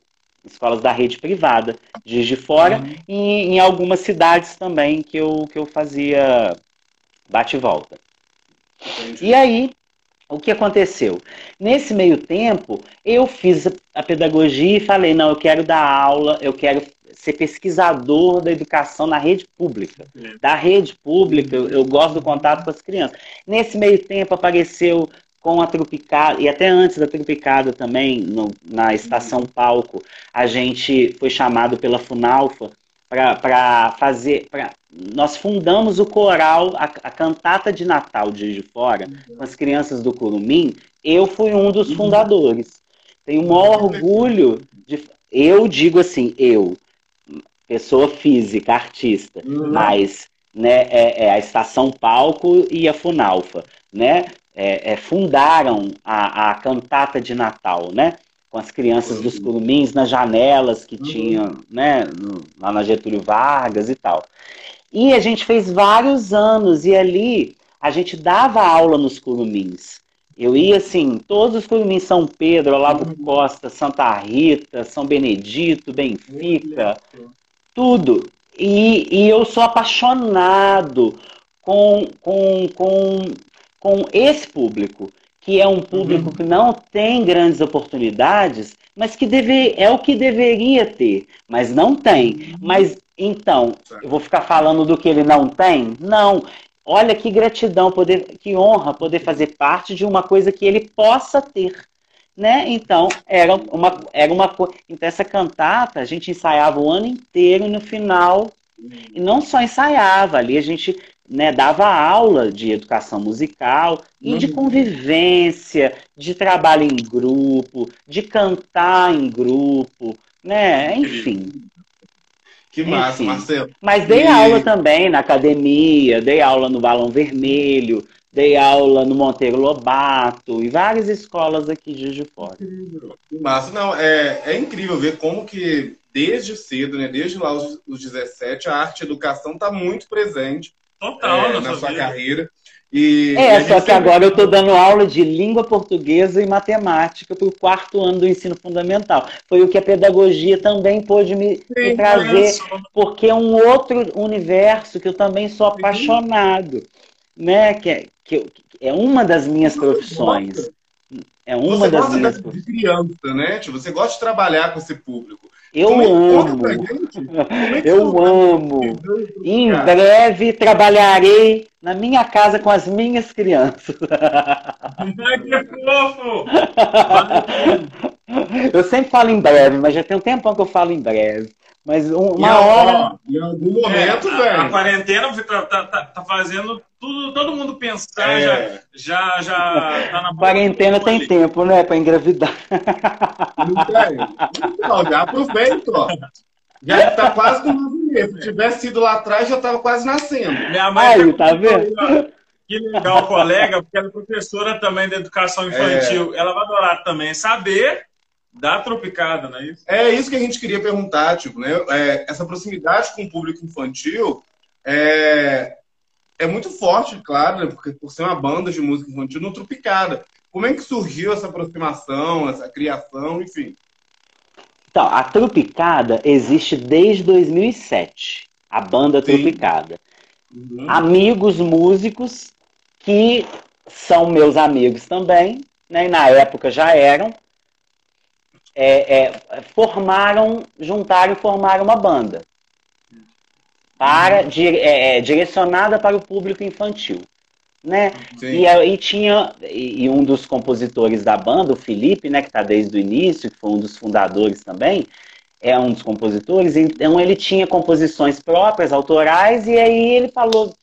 Escolas da rede privada, de de Fora, uhum. e em algumas cidades também que eu, que eu fazia bate e volta. Entendi. E aí, o que aconteceu? Nesse meio tempo, eu fiz a pedagogia e falei: não, eu quero dar aula, eu quero ser pesquisador da educação na rede pública. É. Da rede pública, eu, eu, gosto do contato com as crianças. Nesse meio tempo apareceu com a Tropicada, e até antes da Tropicada também, no, na estação Palco, a gente foi chamado pela Funalfa para fazer. Pra, nós fundamos o coral, a, a, cantata de Natal de de Fora, com as crianças do Curumim. Eu fui um dos uhum. fundadores. Tenho o maior orgulho de. Eu digo assim, eu, pessoa física, artista, uhum. mas né, é, é, a Estação Palco e a Funalfa, né? É, é, fundaram a, a cantata de Natal, né? Com as crianças uhum. dos curumins nas janelas que uhum. tinham, né? No, lá na Getúlio Vargas e tal. E a gente fez vários anos, e ali a gente dava aula nos curumins. Eu ia assim, todos os curumins São Pedro, Olavo uhum. Costa, Santa Rita, São Benedito, Benfica, tudo. E, e eu sou apaixonado com, com, com, com esse público, que é um público uhum. que não tem grandes oportunidades, mas que deve, é o que deveria ter, mas não tem. Uhum. Mas então, eu vou ficar falando do que ele não tem? Não. Olha que gratidão, poder, que honra poder fazer parte de uma coisa que ele possa ter né? Então, era uma, era uma Então, essa cantata a gente ensaiava o ano inteiro e no final. E não só ensaiava, ali a gente né, dava aula de educação musical e de uhum. convivência, de trabalho em grupo, de cantar em grupo, né? Enfim. Que massa, Enfim. Marcelo. Mas dei e... aula também na academia, dei aula no Balão Vermelho, Dei aula no Monteiro Lobato, em várias escolas aqui de Juiz de Fora. Que massa. Não, é, é incrível ver como que desde cedo, né, desde lá os, os 17, a arte e a educação está muito presente Total, é, na sua vida. carreira. E, é, e só que agora eu estou dando aula de língua portuguesa e matemática para o quarto ano do ensino fundamental. Foi o que a pedagogia também pôde me, Sim, me trazer, porque é um outro universo que eu também sou apaixonado. Né? Que, é, que, é uma das minhas profissões. É uma você das gosta minhas de criança, né? Tipo, você gosta de trabalhar com esse público. Eu Como amo. É eu amo. Em breve trabalharei na minha casa com as minhas crianças. Ai, que fofo! Eu sempre falo em breve, mas já tem um tempão que eu falo em breve. Mas uma e hora. Em algum momento, é, velho. A, a, quarentena tá, tá, tá, fazendo tudo, todo mundo pensar, é. já, já, já tá na Quarentena tem ali. tempo, né, para engravidar. Não tem. Não, já aproveita, ó. Já tá quase no mês. Se tivesse sido lá atrás, já tava quase nascendo. Minha mãe Aí, tá vendo? Que legal, colega, porque ela é professora também da educação infantil. É. Ela vai adorar também saber da tropicada, não é isso? É isso que a gente queria perguntar, tipo, né? É, essa proximidade com o público infantil é, é muito forte, claro, né? porque por ser uma banda de música infantil no Tropicada. Como é que surgiu essa aproximação, essa criação, enfim? Então, a Tropicada existe desde 2007, a banda Sim. Tropicada. Uhum. Amigos músicos que são meus amigos também, né? E na época já eram, é, é, formaram, juntaram e formaram uma banda para uhum. é, é, direcionada para o público infantil. Né? E aí tinha e, e, um dos compositores da banda, o Felipe, né, que está desde o início, que foi um dos fundadores também, é um dos compositores. Então ele tinha composições próprias, autorais, e aí ele falou,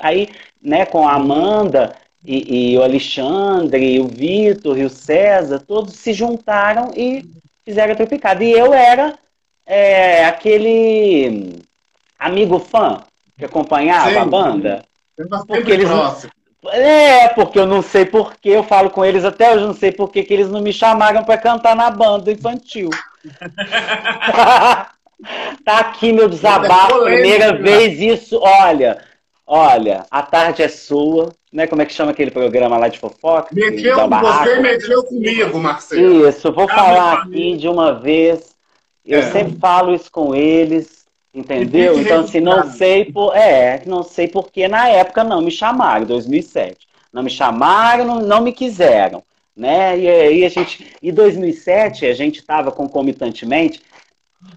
aí né, com a Amanda e, e o Alexandre, e o Vitor e o César, todos se juntaram e fizeram a Tropicada. E eu era é, aquele amigo fã que acompanhava Sim. a banda. Porque eles, próximo. É, porque eu não sei porquê, eu falo com eles até hoje, não sei porquê que eles não me chamaram para cantar na banda infantil. tá aqui meu desabafo, é primeira vez isso, olha, olha, a tarde é sua, né? Como é que chama aquele programa lá de fofoca? Mexeu com você, mexeu comigo, Marcelo. Isso, vou falar aqui de uma vez. Eu é. sempre falo isso com eles. Entendeu? Então, assim, não sei por. É, não sei porque na época não me chamaram, 2007. Não me chamaram, não, não me quiseram. Né? E aí a gente. E 2007 a gente estava concomitantemente.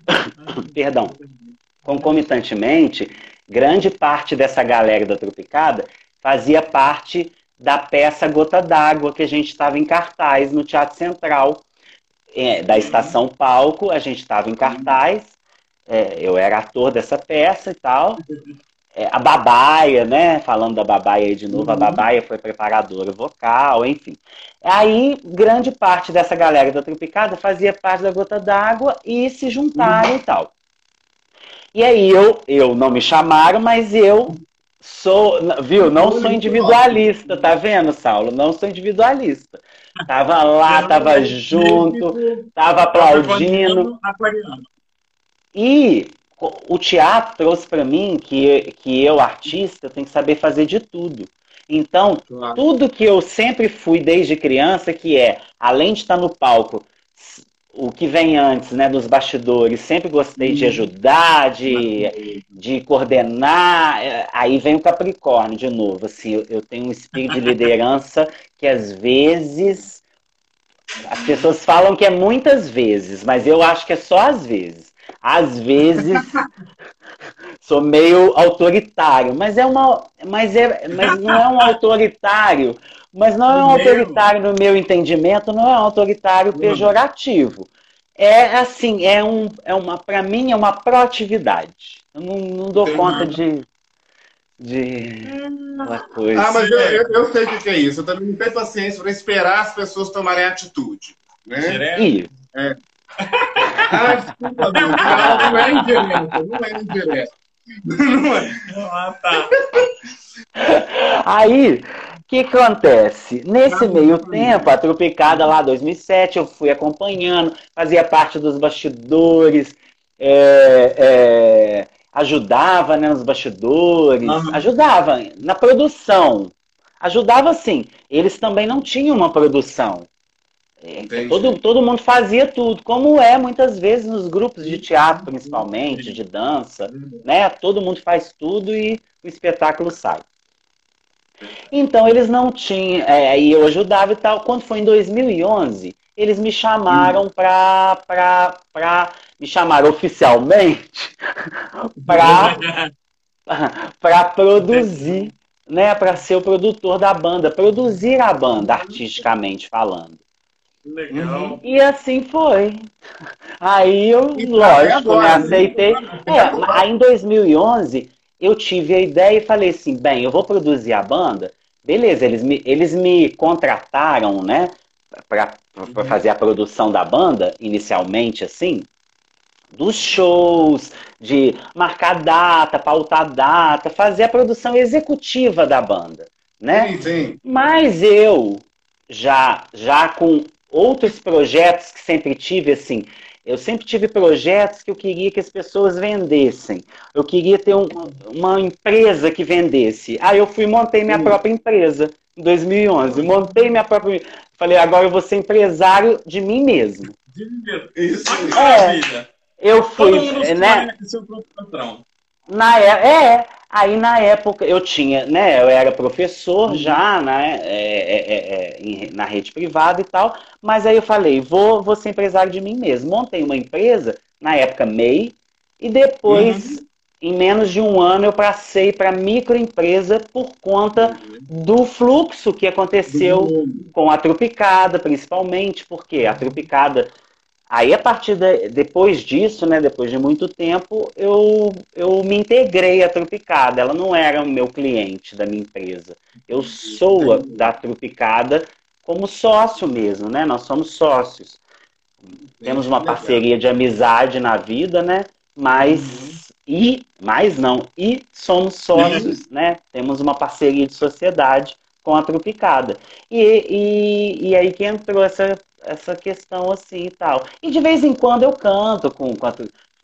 perdão. Concomitantemente, grande parte dessa galera da Tropicada fazia parte da peça Gota d'Água que a gente estava em cartaz no Teatro Central. É, da Estação Palco, a gente estava em cartaz é, eu era ator dessa peça e tal. É, a Babaia, né? Falando da Babaia aí de novo, uhum. a Babaia foi preparadora vocal, enfim. Aí, grande parte dessa galera da Tropicada fazia parte da Gota d'Água e se juntaram uhum. e tal. E aí eu, eu não me chamaram, mas eu sou, viu? Não sou individualista, tá vendo, Saulo? Não sou individualista. Tava lá, tava junto, tava aplaudindo. E o teatro trouxe para mim que, que eu, artista, tenho que saber fazer de tudo. Então, tudo que eu sempre fui desde criança, que é, além de estar no palco, o que vem antes, né, dos bastidores, sempre gostei de uhum. ajudar, de, de coordenar. É, aí vem o Capricórnio de novo. Assim, eu tenho um espírito de liderança que às vezes as pessoas falam que é muitas vezes, mas eu acho que é só às vezes às vezes sou meio autoritário, mas é uma, mas é, mas não é um autoritário, mas não é um autoritário no meu entendimento, não é um autoritário pejorativo. É assim, é um, é uma, para mim é uma proatividade. Eu não, não dou conta de de uma coisa. Ah, mas eu, eu, eu sei o que é isso. Eu também não tenho paciência para esperar as pessoas tomarem atitude. Né? Isso. É. Ah, desculpa, meu. Não, não é indireta, não é indireta. Não é. Ah, tá. Aí, o que acontece? Nesse meio tempo, a Tropicada lá 2007, eu fui acompanhando, fazia parte dos bastidores, é, é, ajudava né, nos bastidores, uhum. ajudava na produção. Ajudava sim. Eles também não tinham uma produção. Todo, todo mundo fazia tudo, como é muitas vezes nos grupos de teatro, principalmente, de dança, né? Todo mundo faz tudo e o espetáculo sai. Então eles não tinham, é, aí eu ajudava e tal. Quando foi em 2011, eles me chamaram para para me chamaram oficialmente para para produzir, né? Para ser o produtor da banda, produzir a banda artisticamente falando. Legal. Uhum. E assim foi. Aí eu, e lógico, me né, aceitei. É, aí em 2011 eu tive a ideia e falei assim, bem, eu vou produzir a banda. Beleza, eles me, eles me contrataram, né, para uhum. fazer a produção da banda, inicialmente assim, dos shows, de marcar data, pautar data, fazer a produção executiva da banda, né? Sim, sim. Mas eu já já com outros projetos que sempre tive, assim, eu sempre tive projetos que eu queria que as pessoas vendessem. Eu queria ter um, uma empresa que vendesse. Aí eu fui e montei minha própria empresa em 2011. Montei minha própria. Falei, agora eu vou ser empresário de mim mesmo. Isso. É, eu fui, Todo mundo né? Seu próprio patrão. Na é, é, Aí na época eu tinha, né? Eu era professor uhum. já, né? É, é, é, é na rede privada e tal. Mas aí eu falei, vou, vou ser empresário de mim mesmo. Montei uma empresa, na época MEI, e depois, uhum. em menos de um ano, eu passei para microempresa por conta uhum. do fluxo que aconteceu uhum. com a Tropicada, principalmente, porque a Tropicada Aí, a partir de, depois disso, né, depois de muito tempo, eu, eu me integrei à Tropicada. Ela não era o meu cliente da minha empresa. Eu sou da Tropicada como sócio mesmo, né? Nós somos sócios. Temos uma parceria de amizade na vida, né? Mas uhum. e mais não, e somos sócios, uhum. né? Temos uma parceria de sociedade com a Tropicada. E, e, e aí que entrou essa, essa questão assim e tal. E de vez em quando eu canto com, com a,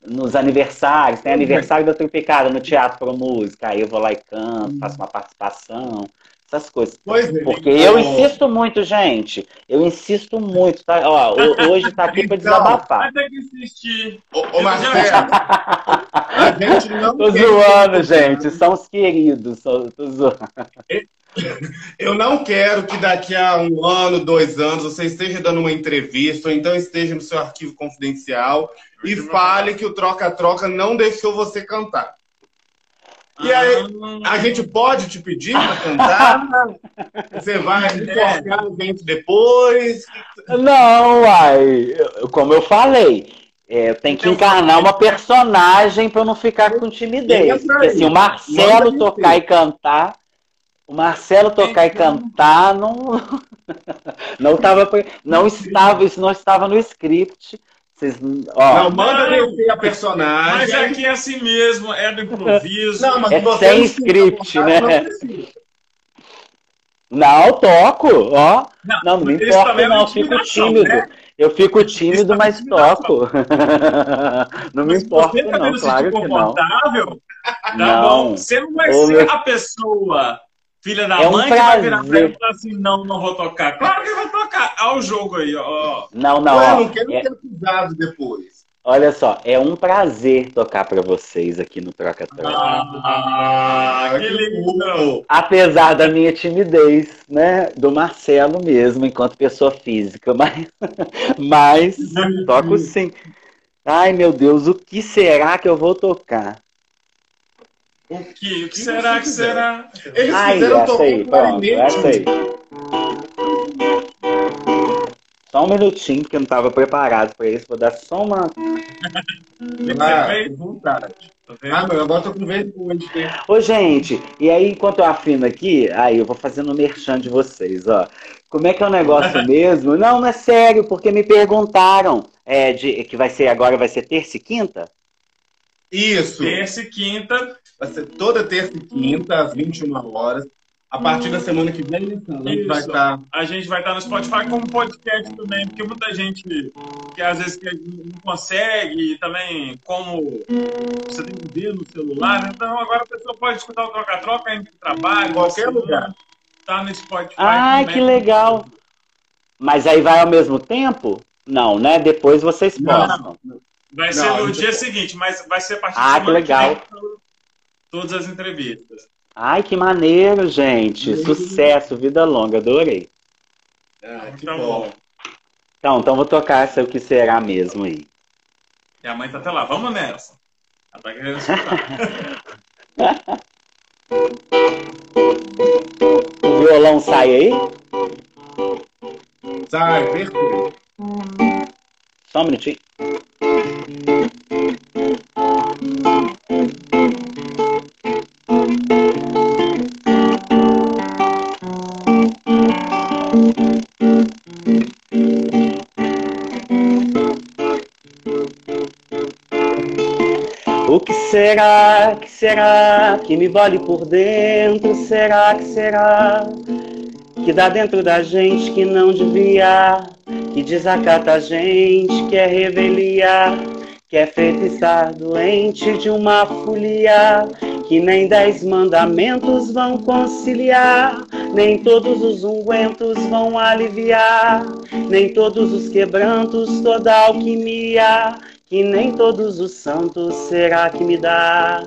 nos aniversários, tem aniversário da Tropicada no Teatro Pro Música, aí eu vou lá e canto, faço uma participação, essas coisas. Pois é, Porque eu insisto muito, gente. Eu insisto muito, tá? Ó, hoje tá aqui para então, desabafar. Vai ter que insistir. Ô, ô Marcelo, a gente não Tô zoando, gente. São os queridos. Tô zoando. Eu não quero que daqui a um ano, dois anos, você esteja dando uma entrevista, ou então esteja no seu arquivo confidencial e fale que o troca-troca não deixou você cantar. E aí, a gente pode te pedir para cantar? Você vai enforcar o vento depois? Não, uai. Como eu falei, é, eu tenho que então, encarnar uma personagem para não ficar com timidez. Porque se o Marcelo tocar e cantar, o Marcelo tocar e cantar não não tava não estava isso não estava no script vocês, ó, não, manda descer a personagem. Mas aqui é assim mesmo, é do improviso. Não, mas é sem script, né? Não, não, toco, ó. Não, não, não me importa, não. Eu fico tímido. Né? Eu fico tímido, mas toco. não me importa, tá não, claro que não. Tá não. bom. Você não vai Ô, ser meu... a pessoa filha da é um mãe prazer. que vai virar pra ele e falar assim, não, não vou tocar. Claro que vai tocar. Olha o jogo aí, ó. Não, não, Eu não quero é... ter cuidado depois. Olha só, é um prazer tocar para vocês aqui no Troca Troca. Ah, que lindo! Apesar da minha timidez, né, do Marcelo mesmo, enquanto pessoa física, mas, mas toco sim. Ai, meu Deus, o que será que eu vou tocar? O que? O que será que será? Eles Ai, fizeram essa aí, pronto, essa aí. Só um minutinho, porque eu não estava preparado para isso. Vou dar só uma. Ah, vontade. Tá ah, meu, agora tô com vergonha. Ô, gente, e aí, enquanto eu afino aqui, aí eu vou fazendo o merchan de vocês, ó. Como é que é o negócio mesmo? Não, não é sério, porque me perguntaram é, de, que vai ser agora, vai ser terça e quinta? Isso. Terça e quinta. Vai ser toda terça e quinta, às 21 horas. A partir da semana que vem, então, a gente vai estar. Tá... A gente vai estar tá no Spotify como podcast também, porque muita gente que às vezes não consegue, e também como você tem que ver no celular, então agora a pessoa pode escutar o troca-troca entre trabalho, qualquer lugar. Tá no Spotify. Ah, também. que legal! Mas aí vai ao mesmo tempo? Não, né? Depois vocês postam. Vai não, ser no dia seguinte, mas vai ser a partir ah, que legal. Que todas as entrevistas. Ai, que maneiro, gente. Sucesso, vida longa, adorei. Ah, que então, bom. Então, então vou tocar essa o que será mesmo aí. E a mãe tá até lá, vamos nessa. Ela tá querendo o violão sai aí? Sai, perfeito. Só um minutinho. O que será, que será que me vale por dentro? Será que será que dá dentro da gente que não devia? Que desacata a gente, que é revelia, que é feitiçar doente de uma folia, que nem dez mandamentos vão conciliar, nem todos os ungüentos vão aliviar, nem todos os quebrantos toda alquimia que nem todos os santos será que me dá.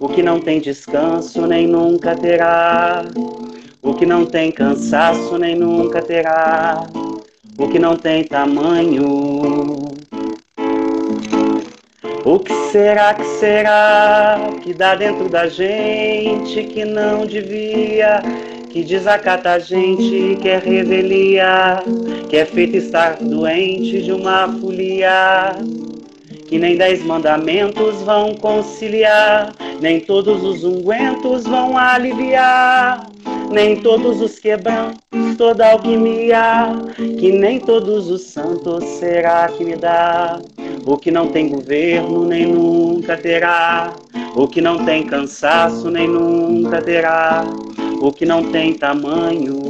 O que não tem descanso nem nunca terá. O que não tem cansaço nem nunca terá. O que não tem tamanho. O que será que será que dá dentro da gente que não devia? que desacata a gente, quer revelia, que é feito estar doente de uma folia. Que nem dez mandamentos vão conciliar, nem todos os ungüentos vão aliviar, nem todos os quebrantos, toda alquimia, que nem todos os santos será que me dá. O que não tem governo nem nunca terá, o que não tem cansaço nem nunca terá, o que não tem tamanho.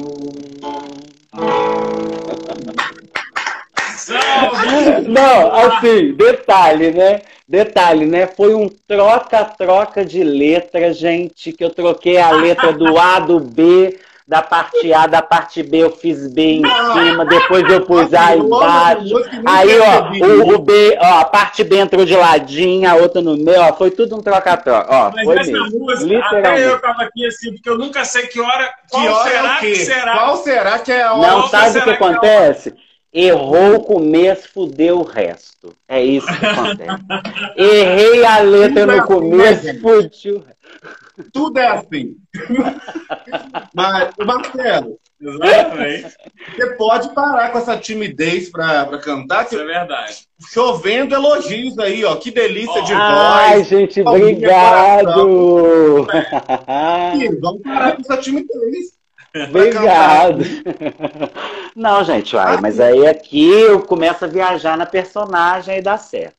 Não, assim, detalhe, né? Detalhe, né? Foi um troca-troca de letra, gente, que eu troquei a letra do A do B da parte A, da parte B eu fiz B em cima, depois eu pus A embaixo. Aí, ó, o, o, B, ó, a parte B entrou de ladinho, a outra no meio, ó, foi tudo um troca-troca. Ó, Mas foi essa mesmo. música, até eu tava aqui assim, porque eu nunca sei que hora, qual Que hora será é o quê? que será. Qual será que é a hora? Não, Qual sabe o que que é acontece? Errou o começo, fudeu o resto. É isso que acontece. Errei a letra no começo, fudeu. o resto. Tudo é assim. Mas, Marcelo, Exatamente. você pode parar com essa timidez pra, pra cantar, Isso que é verdade. chovendo elogios aí, ó. Que delícia de Ai, voz. gente, Alguém obrigado! Ih, Vamos parar com essa timidez. Obrigado. Não, gente, uai, mas aí aqui eu começo a viajar na personagem e dá certo.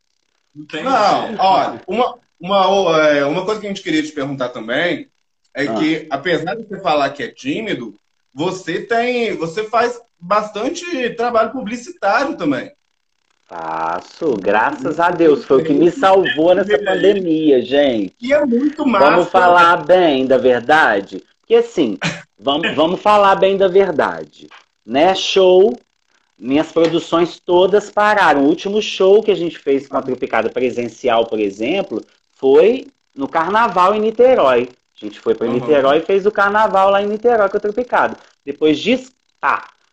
Não tem Não, olha, uma, uma, é, uma coisa que a gente queria te perguntar também é Ah. que, apesar de você falar que é tímido, você tem. Você faz bastante trabalho publicitário também. Faço, graças a Deus. Foi o que me salvou nessa pandemia, gente. E é muito massa. Vamos falar bem da verdade? Porque assim, vamos, vamos falar bem da verdade. Né? Show, minhas produções todas pararam. O último show que a gente fez com a Tropicada presencial, por exemplo, foi no Carnaval em Niterói. A gente foi para Uhum. Niterói e fez o Carnaval lá em Niterói com a Tropicada. Depois disso.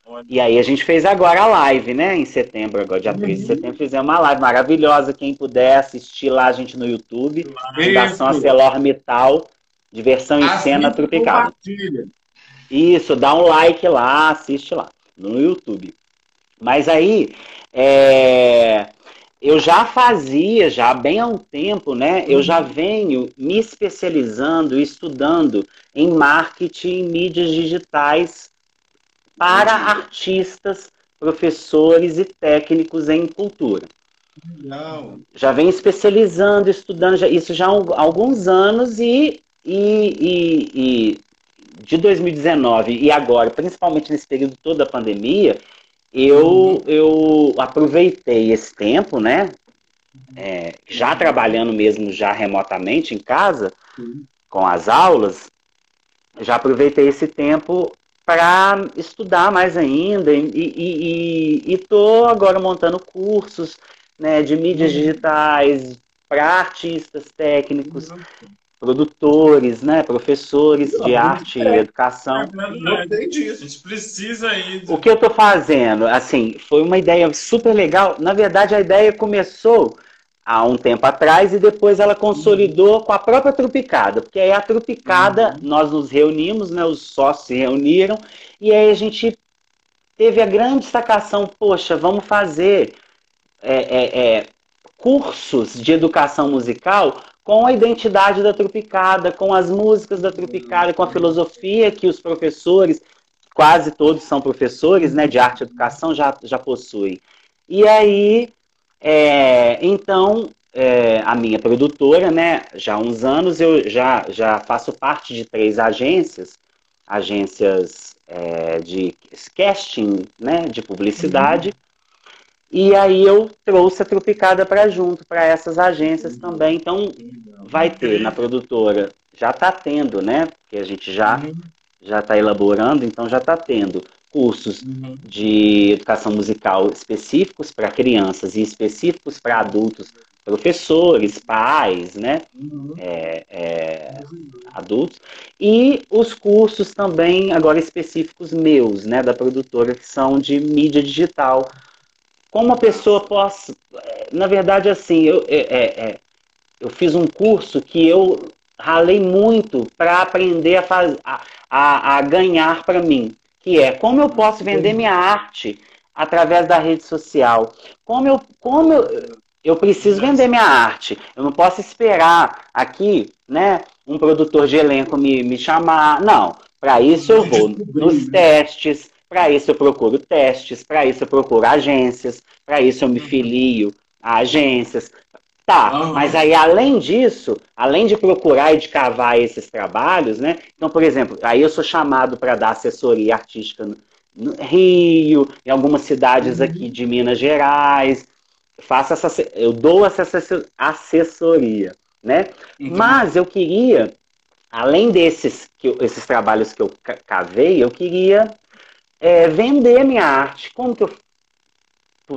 Olha. E aí a gente fez agora a live, né? Em setembro, agora, dia 13 de Uhum. setembro, fizemos uma live maravilhosa. Quem puder assistir lá a gente no YouTube. Fundação. Acelor Metal, diversão em cena tropicada. compartilha. Isso, dá um like lá, assiste lá, no YouTube. Mas aí, é, eu já fazia, já bem há um tempo, né? Eu já venho me especializando, estudando em marketing e mídias digitais para artistas, professores e técnicos em cultura Não. já vem especializando, estudando já- isso já há al- alguns anos e, e, e- e de 2019 e agora, principalmente nesse período todo da pandemia, eu, eu aproveitei esse tempo, né? é, já trabalhando mesmo já remotamente em casa, Sim. com as aulas, já aproveitei esse tempo para estudar mais ainda e, e, e, e tô agora montando cursos né, de mídias digitais para artistas técnicos, produtores, né, professores de arte e educação. É verdade. Gostei A disso. gente precisa aí. O que eu estou fazendo, assim, foi uma ideia super legal. Na verdade, a ideia começou há um tempo atrás e depois ela consolidou com a própria Tropicada, porque aí a Tropicada, nós nos reunimos, né, os sócios se reuniram e aí a gente teve a grande sacação, poxa, vamos fazer é, é, é, cursos de educação musical com a identidade da Tropicada, com as músicas da Tropicada, com a filosofia que os professores, quase todos são professores né, de arte e educação, já, já possuem. E aí, é, então, é, a minha produtora, né, já há uns anos, eu já, já faço parte de três agências, agências é, de casting, né, de publicidade, e aí eu trouxe a Tropicada para junto, para essas agências também. Então, vai ter na produtora, já está tendo, né? Porque a gente já Uhum. já está elaborando, então já está tendo cursos Uhum. de educação musical específicos para crianças e específicos para adultos, professores, pais, né? Uhum. É, é, adultos. E os cursos também, agora específicos meus, né? Da produtora, que são de mídia digital. Como a pessoa possa. Na verdade, assim, eu, é, é, eu fiz um curso que eu ralei muito para aprender a, faz, a, a, a ganhar para mim, que é como eu posso vender minha arte através da rede social. Como eu, como eu, eu preciso vender minha arte. Eu não posso esperar aqui, né, um produtor de elenco me, me chamar. Não. Para isso eu vou nos testes, para isso eu procuro testes, para isso eu procuro agências, para isso eu me filio a agências. Tá, uhum. mas aí além disso, além de procurar e de cavar esses trabalhos, né? Então, por exemplo, aí eu sou chamado para dar assessoria artística no, no, Rio, em algumas cidades uhum. aqui de Minas Gerais. Faço essa, eu dou essa assessoria, né? Uhum. Mas eu queria, além desses que, esses trabalhos que eu cavei, eu queria é, vender minha arte. Como que eu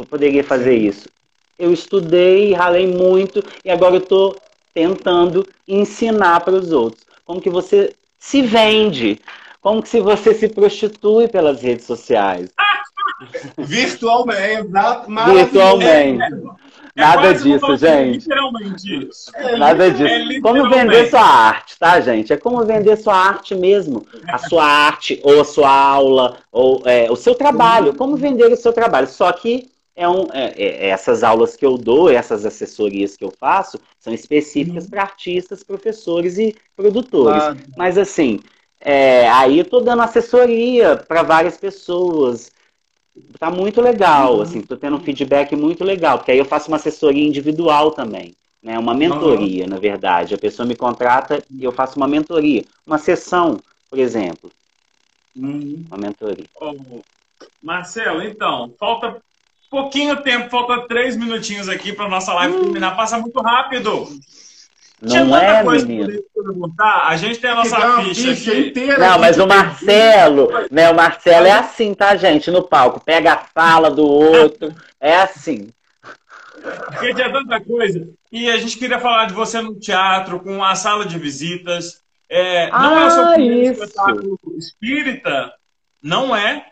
poderia fazer isso? Eu estudei, ralei muito e agora eu estou tentando ensinar para os outros. Como que você se vende? Como que se você se prostitui pelas redes sociais? Virtualmente, Virtualmente. É Nada disso, gente. Literalmente isso. É, Nada disso. É como vender sua arte, tá, gente? É como vender sua arte mesmo. A sua arte, ou a sua aula, ou é, o seu trabalho. Como vender o seu trabalho. Só que é um, é, é, essas aulas que eu dou, essas assessorias que eu faço, são específicas uhum. para artistas, professores e produtores. Ah. Mas assim, é, aí eu estou dando assessoria para várias pessoas tá muito legal, uhum. assim, tô tendo um feedback muito legal, porque aí eu faço uma assessoria individual também, né? Uma mentoria, uhum. na verdade. A pessoa me contrata e eu faço uma mentoria, uma sessão, por exemplo. Uhum. Uma mentoria. Oh, Marcelo, então, falta pouquinho tempo, falta três minutinhos aqui para nossa live uhum. terminar. Passa muito rápido. Não é, menino. A gente tem a nossa ficha, ficha inteira. Não, mas o Marcelo, né? O Marcelo é assim, tá, gente? No palco. Pega a fala do outro. É assim. Porque tinha tanta coisa. E a gente queria falar de você no teatro, com a sala de visitas. É, não ah, é o seu ah, primeiro isso. espetáculo espírita? Não é?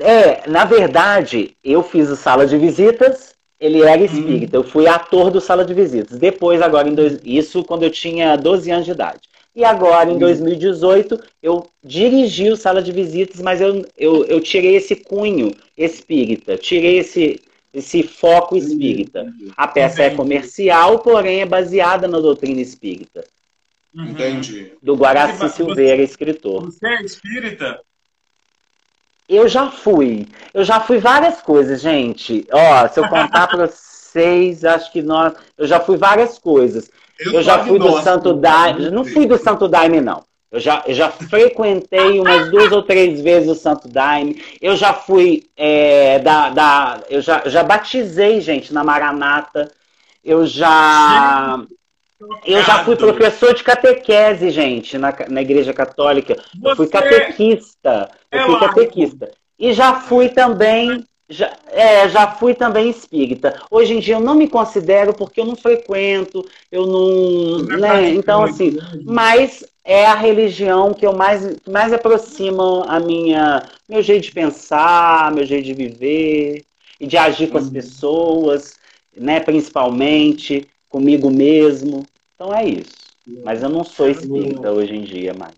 É, na verdade, eu fiz a sala de visitas ele era espírita. Hum. Eu fui ator do Sala de Visitas. Depois, agora, em dois... isso quando eu tinha 12 anos de idade. E agora, em 2018, hum. eu dirigi o Sala de Visitas, mas eu, eu, eu tirei esse cunho espírita, tirei esse, esse foco espírita. A peça é Entendi. é comercial, porém é baseada na doutrina espírita. Uhum. Entendi. Do Guaraci Silveira, escritor. Você é espírita? Eu já fui. Eu já fui várias coisas, gente. Ó, se eu contar para vocês, acho que nós. Eu já fui várias coisas. Eu, eu já fui do Santo Daime. Não fui do Santo Daime, não. Eu já, eu já frequentei umas duas ou três vezes o Santo Daime. Eu já fui é, da, da. Eu já, já batizei, gente, na Maranata. Eu já. Eu já fui professor de catequese, gente, na, na igreja católica. Eu fui catequista. Eu é fui catequista. E já fui também. Já, é, já fui também espírita. Hoje em dia eu não me considero porque eu não frequento, eu não. Né? Então, assim, mas é a religião que eu mais, mais aproxima a minha meu jeito de pensar, meu jeito de viver e de agir com as uhum. pessoas, né, principalmente comigo mesmo. Então é isso. Mas eu não sou espírita hoje em dia mais.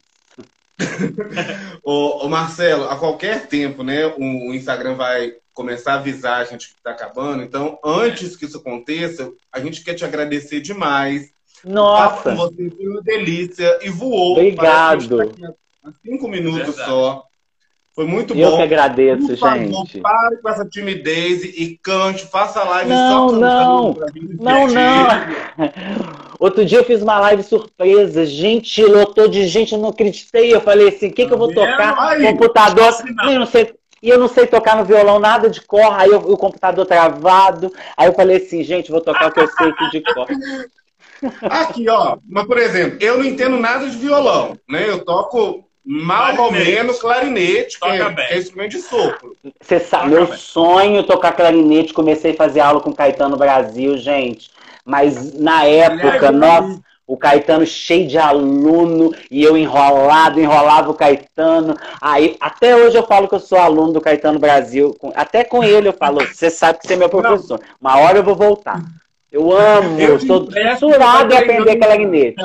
ô, ô, Marcelo, a qualquer tempo, né, o Instagram vai começar a avisar a gente que está acabando. Então, antes que isso aconteça, a gente quer te agradecer demais. Nossa! Com você foi uma delícia e voou. Obrigado. Há cinco minutos Verdade. só. Foi muito eu bom. Eu que agradeço, Por favor, gente. Pare com essa timidez e cante, faça live não, só Não, não, não. Outro dia eu fiz uma live surpresa. Gente, lotou de gente, eu não acreditei. Eu falei assim: o que, que eu vou tocar? Aí, computador. Eu não sei. E eu não sei tocar no violão nada de cor, aí eu, o computador travado. Aí eu falei assim, gente, vou tocar o que eu sei aqui de cor. Aqui, ó. Mas, por exemplo, eu não entendo nada de violão, né? Eu toco mal ou menos clarinete, que é, que é instrumento de sopro. Você sabe, meu bem. sonho tocar clarinete, comecei a fazer aula com Caetano Brasil, gente. Mas na época, nossa, o Caetano cheio de aluno e eu enrolado, enrolava o Caetano. Aí, até hoje eu falo que eu sou aluno do Caetano Brasil. Até com ele eu falo, você sabe que você é meu professor. Uma hora eu vou voltar. Eu amo, eu estou fissurado em aprender clarinete.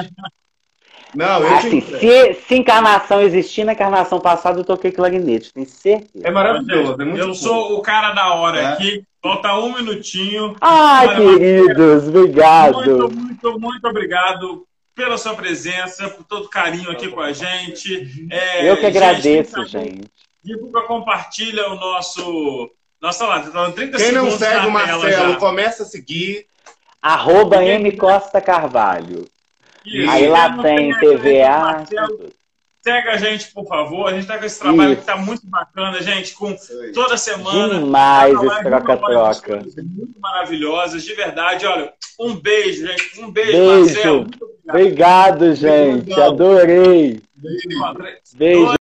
Não, eu assim, se, se encarnação existir, na encarnação passada eu toquei clarinete, tenho certeza. É maravilhoso, é muito Eu sou o cara da hora é. aqui. Falta um minutinho. Ai, queridos, obrigado. Muito, muito, muito obrigado pela sua presença, por todo o carinho aqui com a gente. É, eu que agradeço, gente. gente. Divulga, compartilha o nosso. Nossa, lá, tá 30 Quem não segue o Marcelo, começa a seguir. Arroba M Costa Carvalho. Isso. Aí lá tem TVA. Segue a gente, por favor. A gente está com esse trabalho Isso. que está muito bacana, gente, com toda semana. Demais esse troca-troca. Muito maravilhosas, de verdade. Olha, um beijo, gente. Um beijo, beijo. Marcelo. Obrigado, gente. Adorei. Beijo. beijo.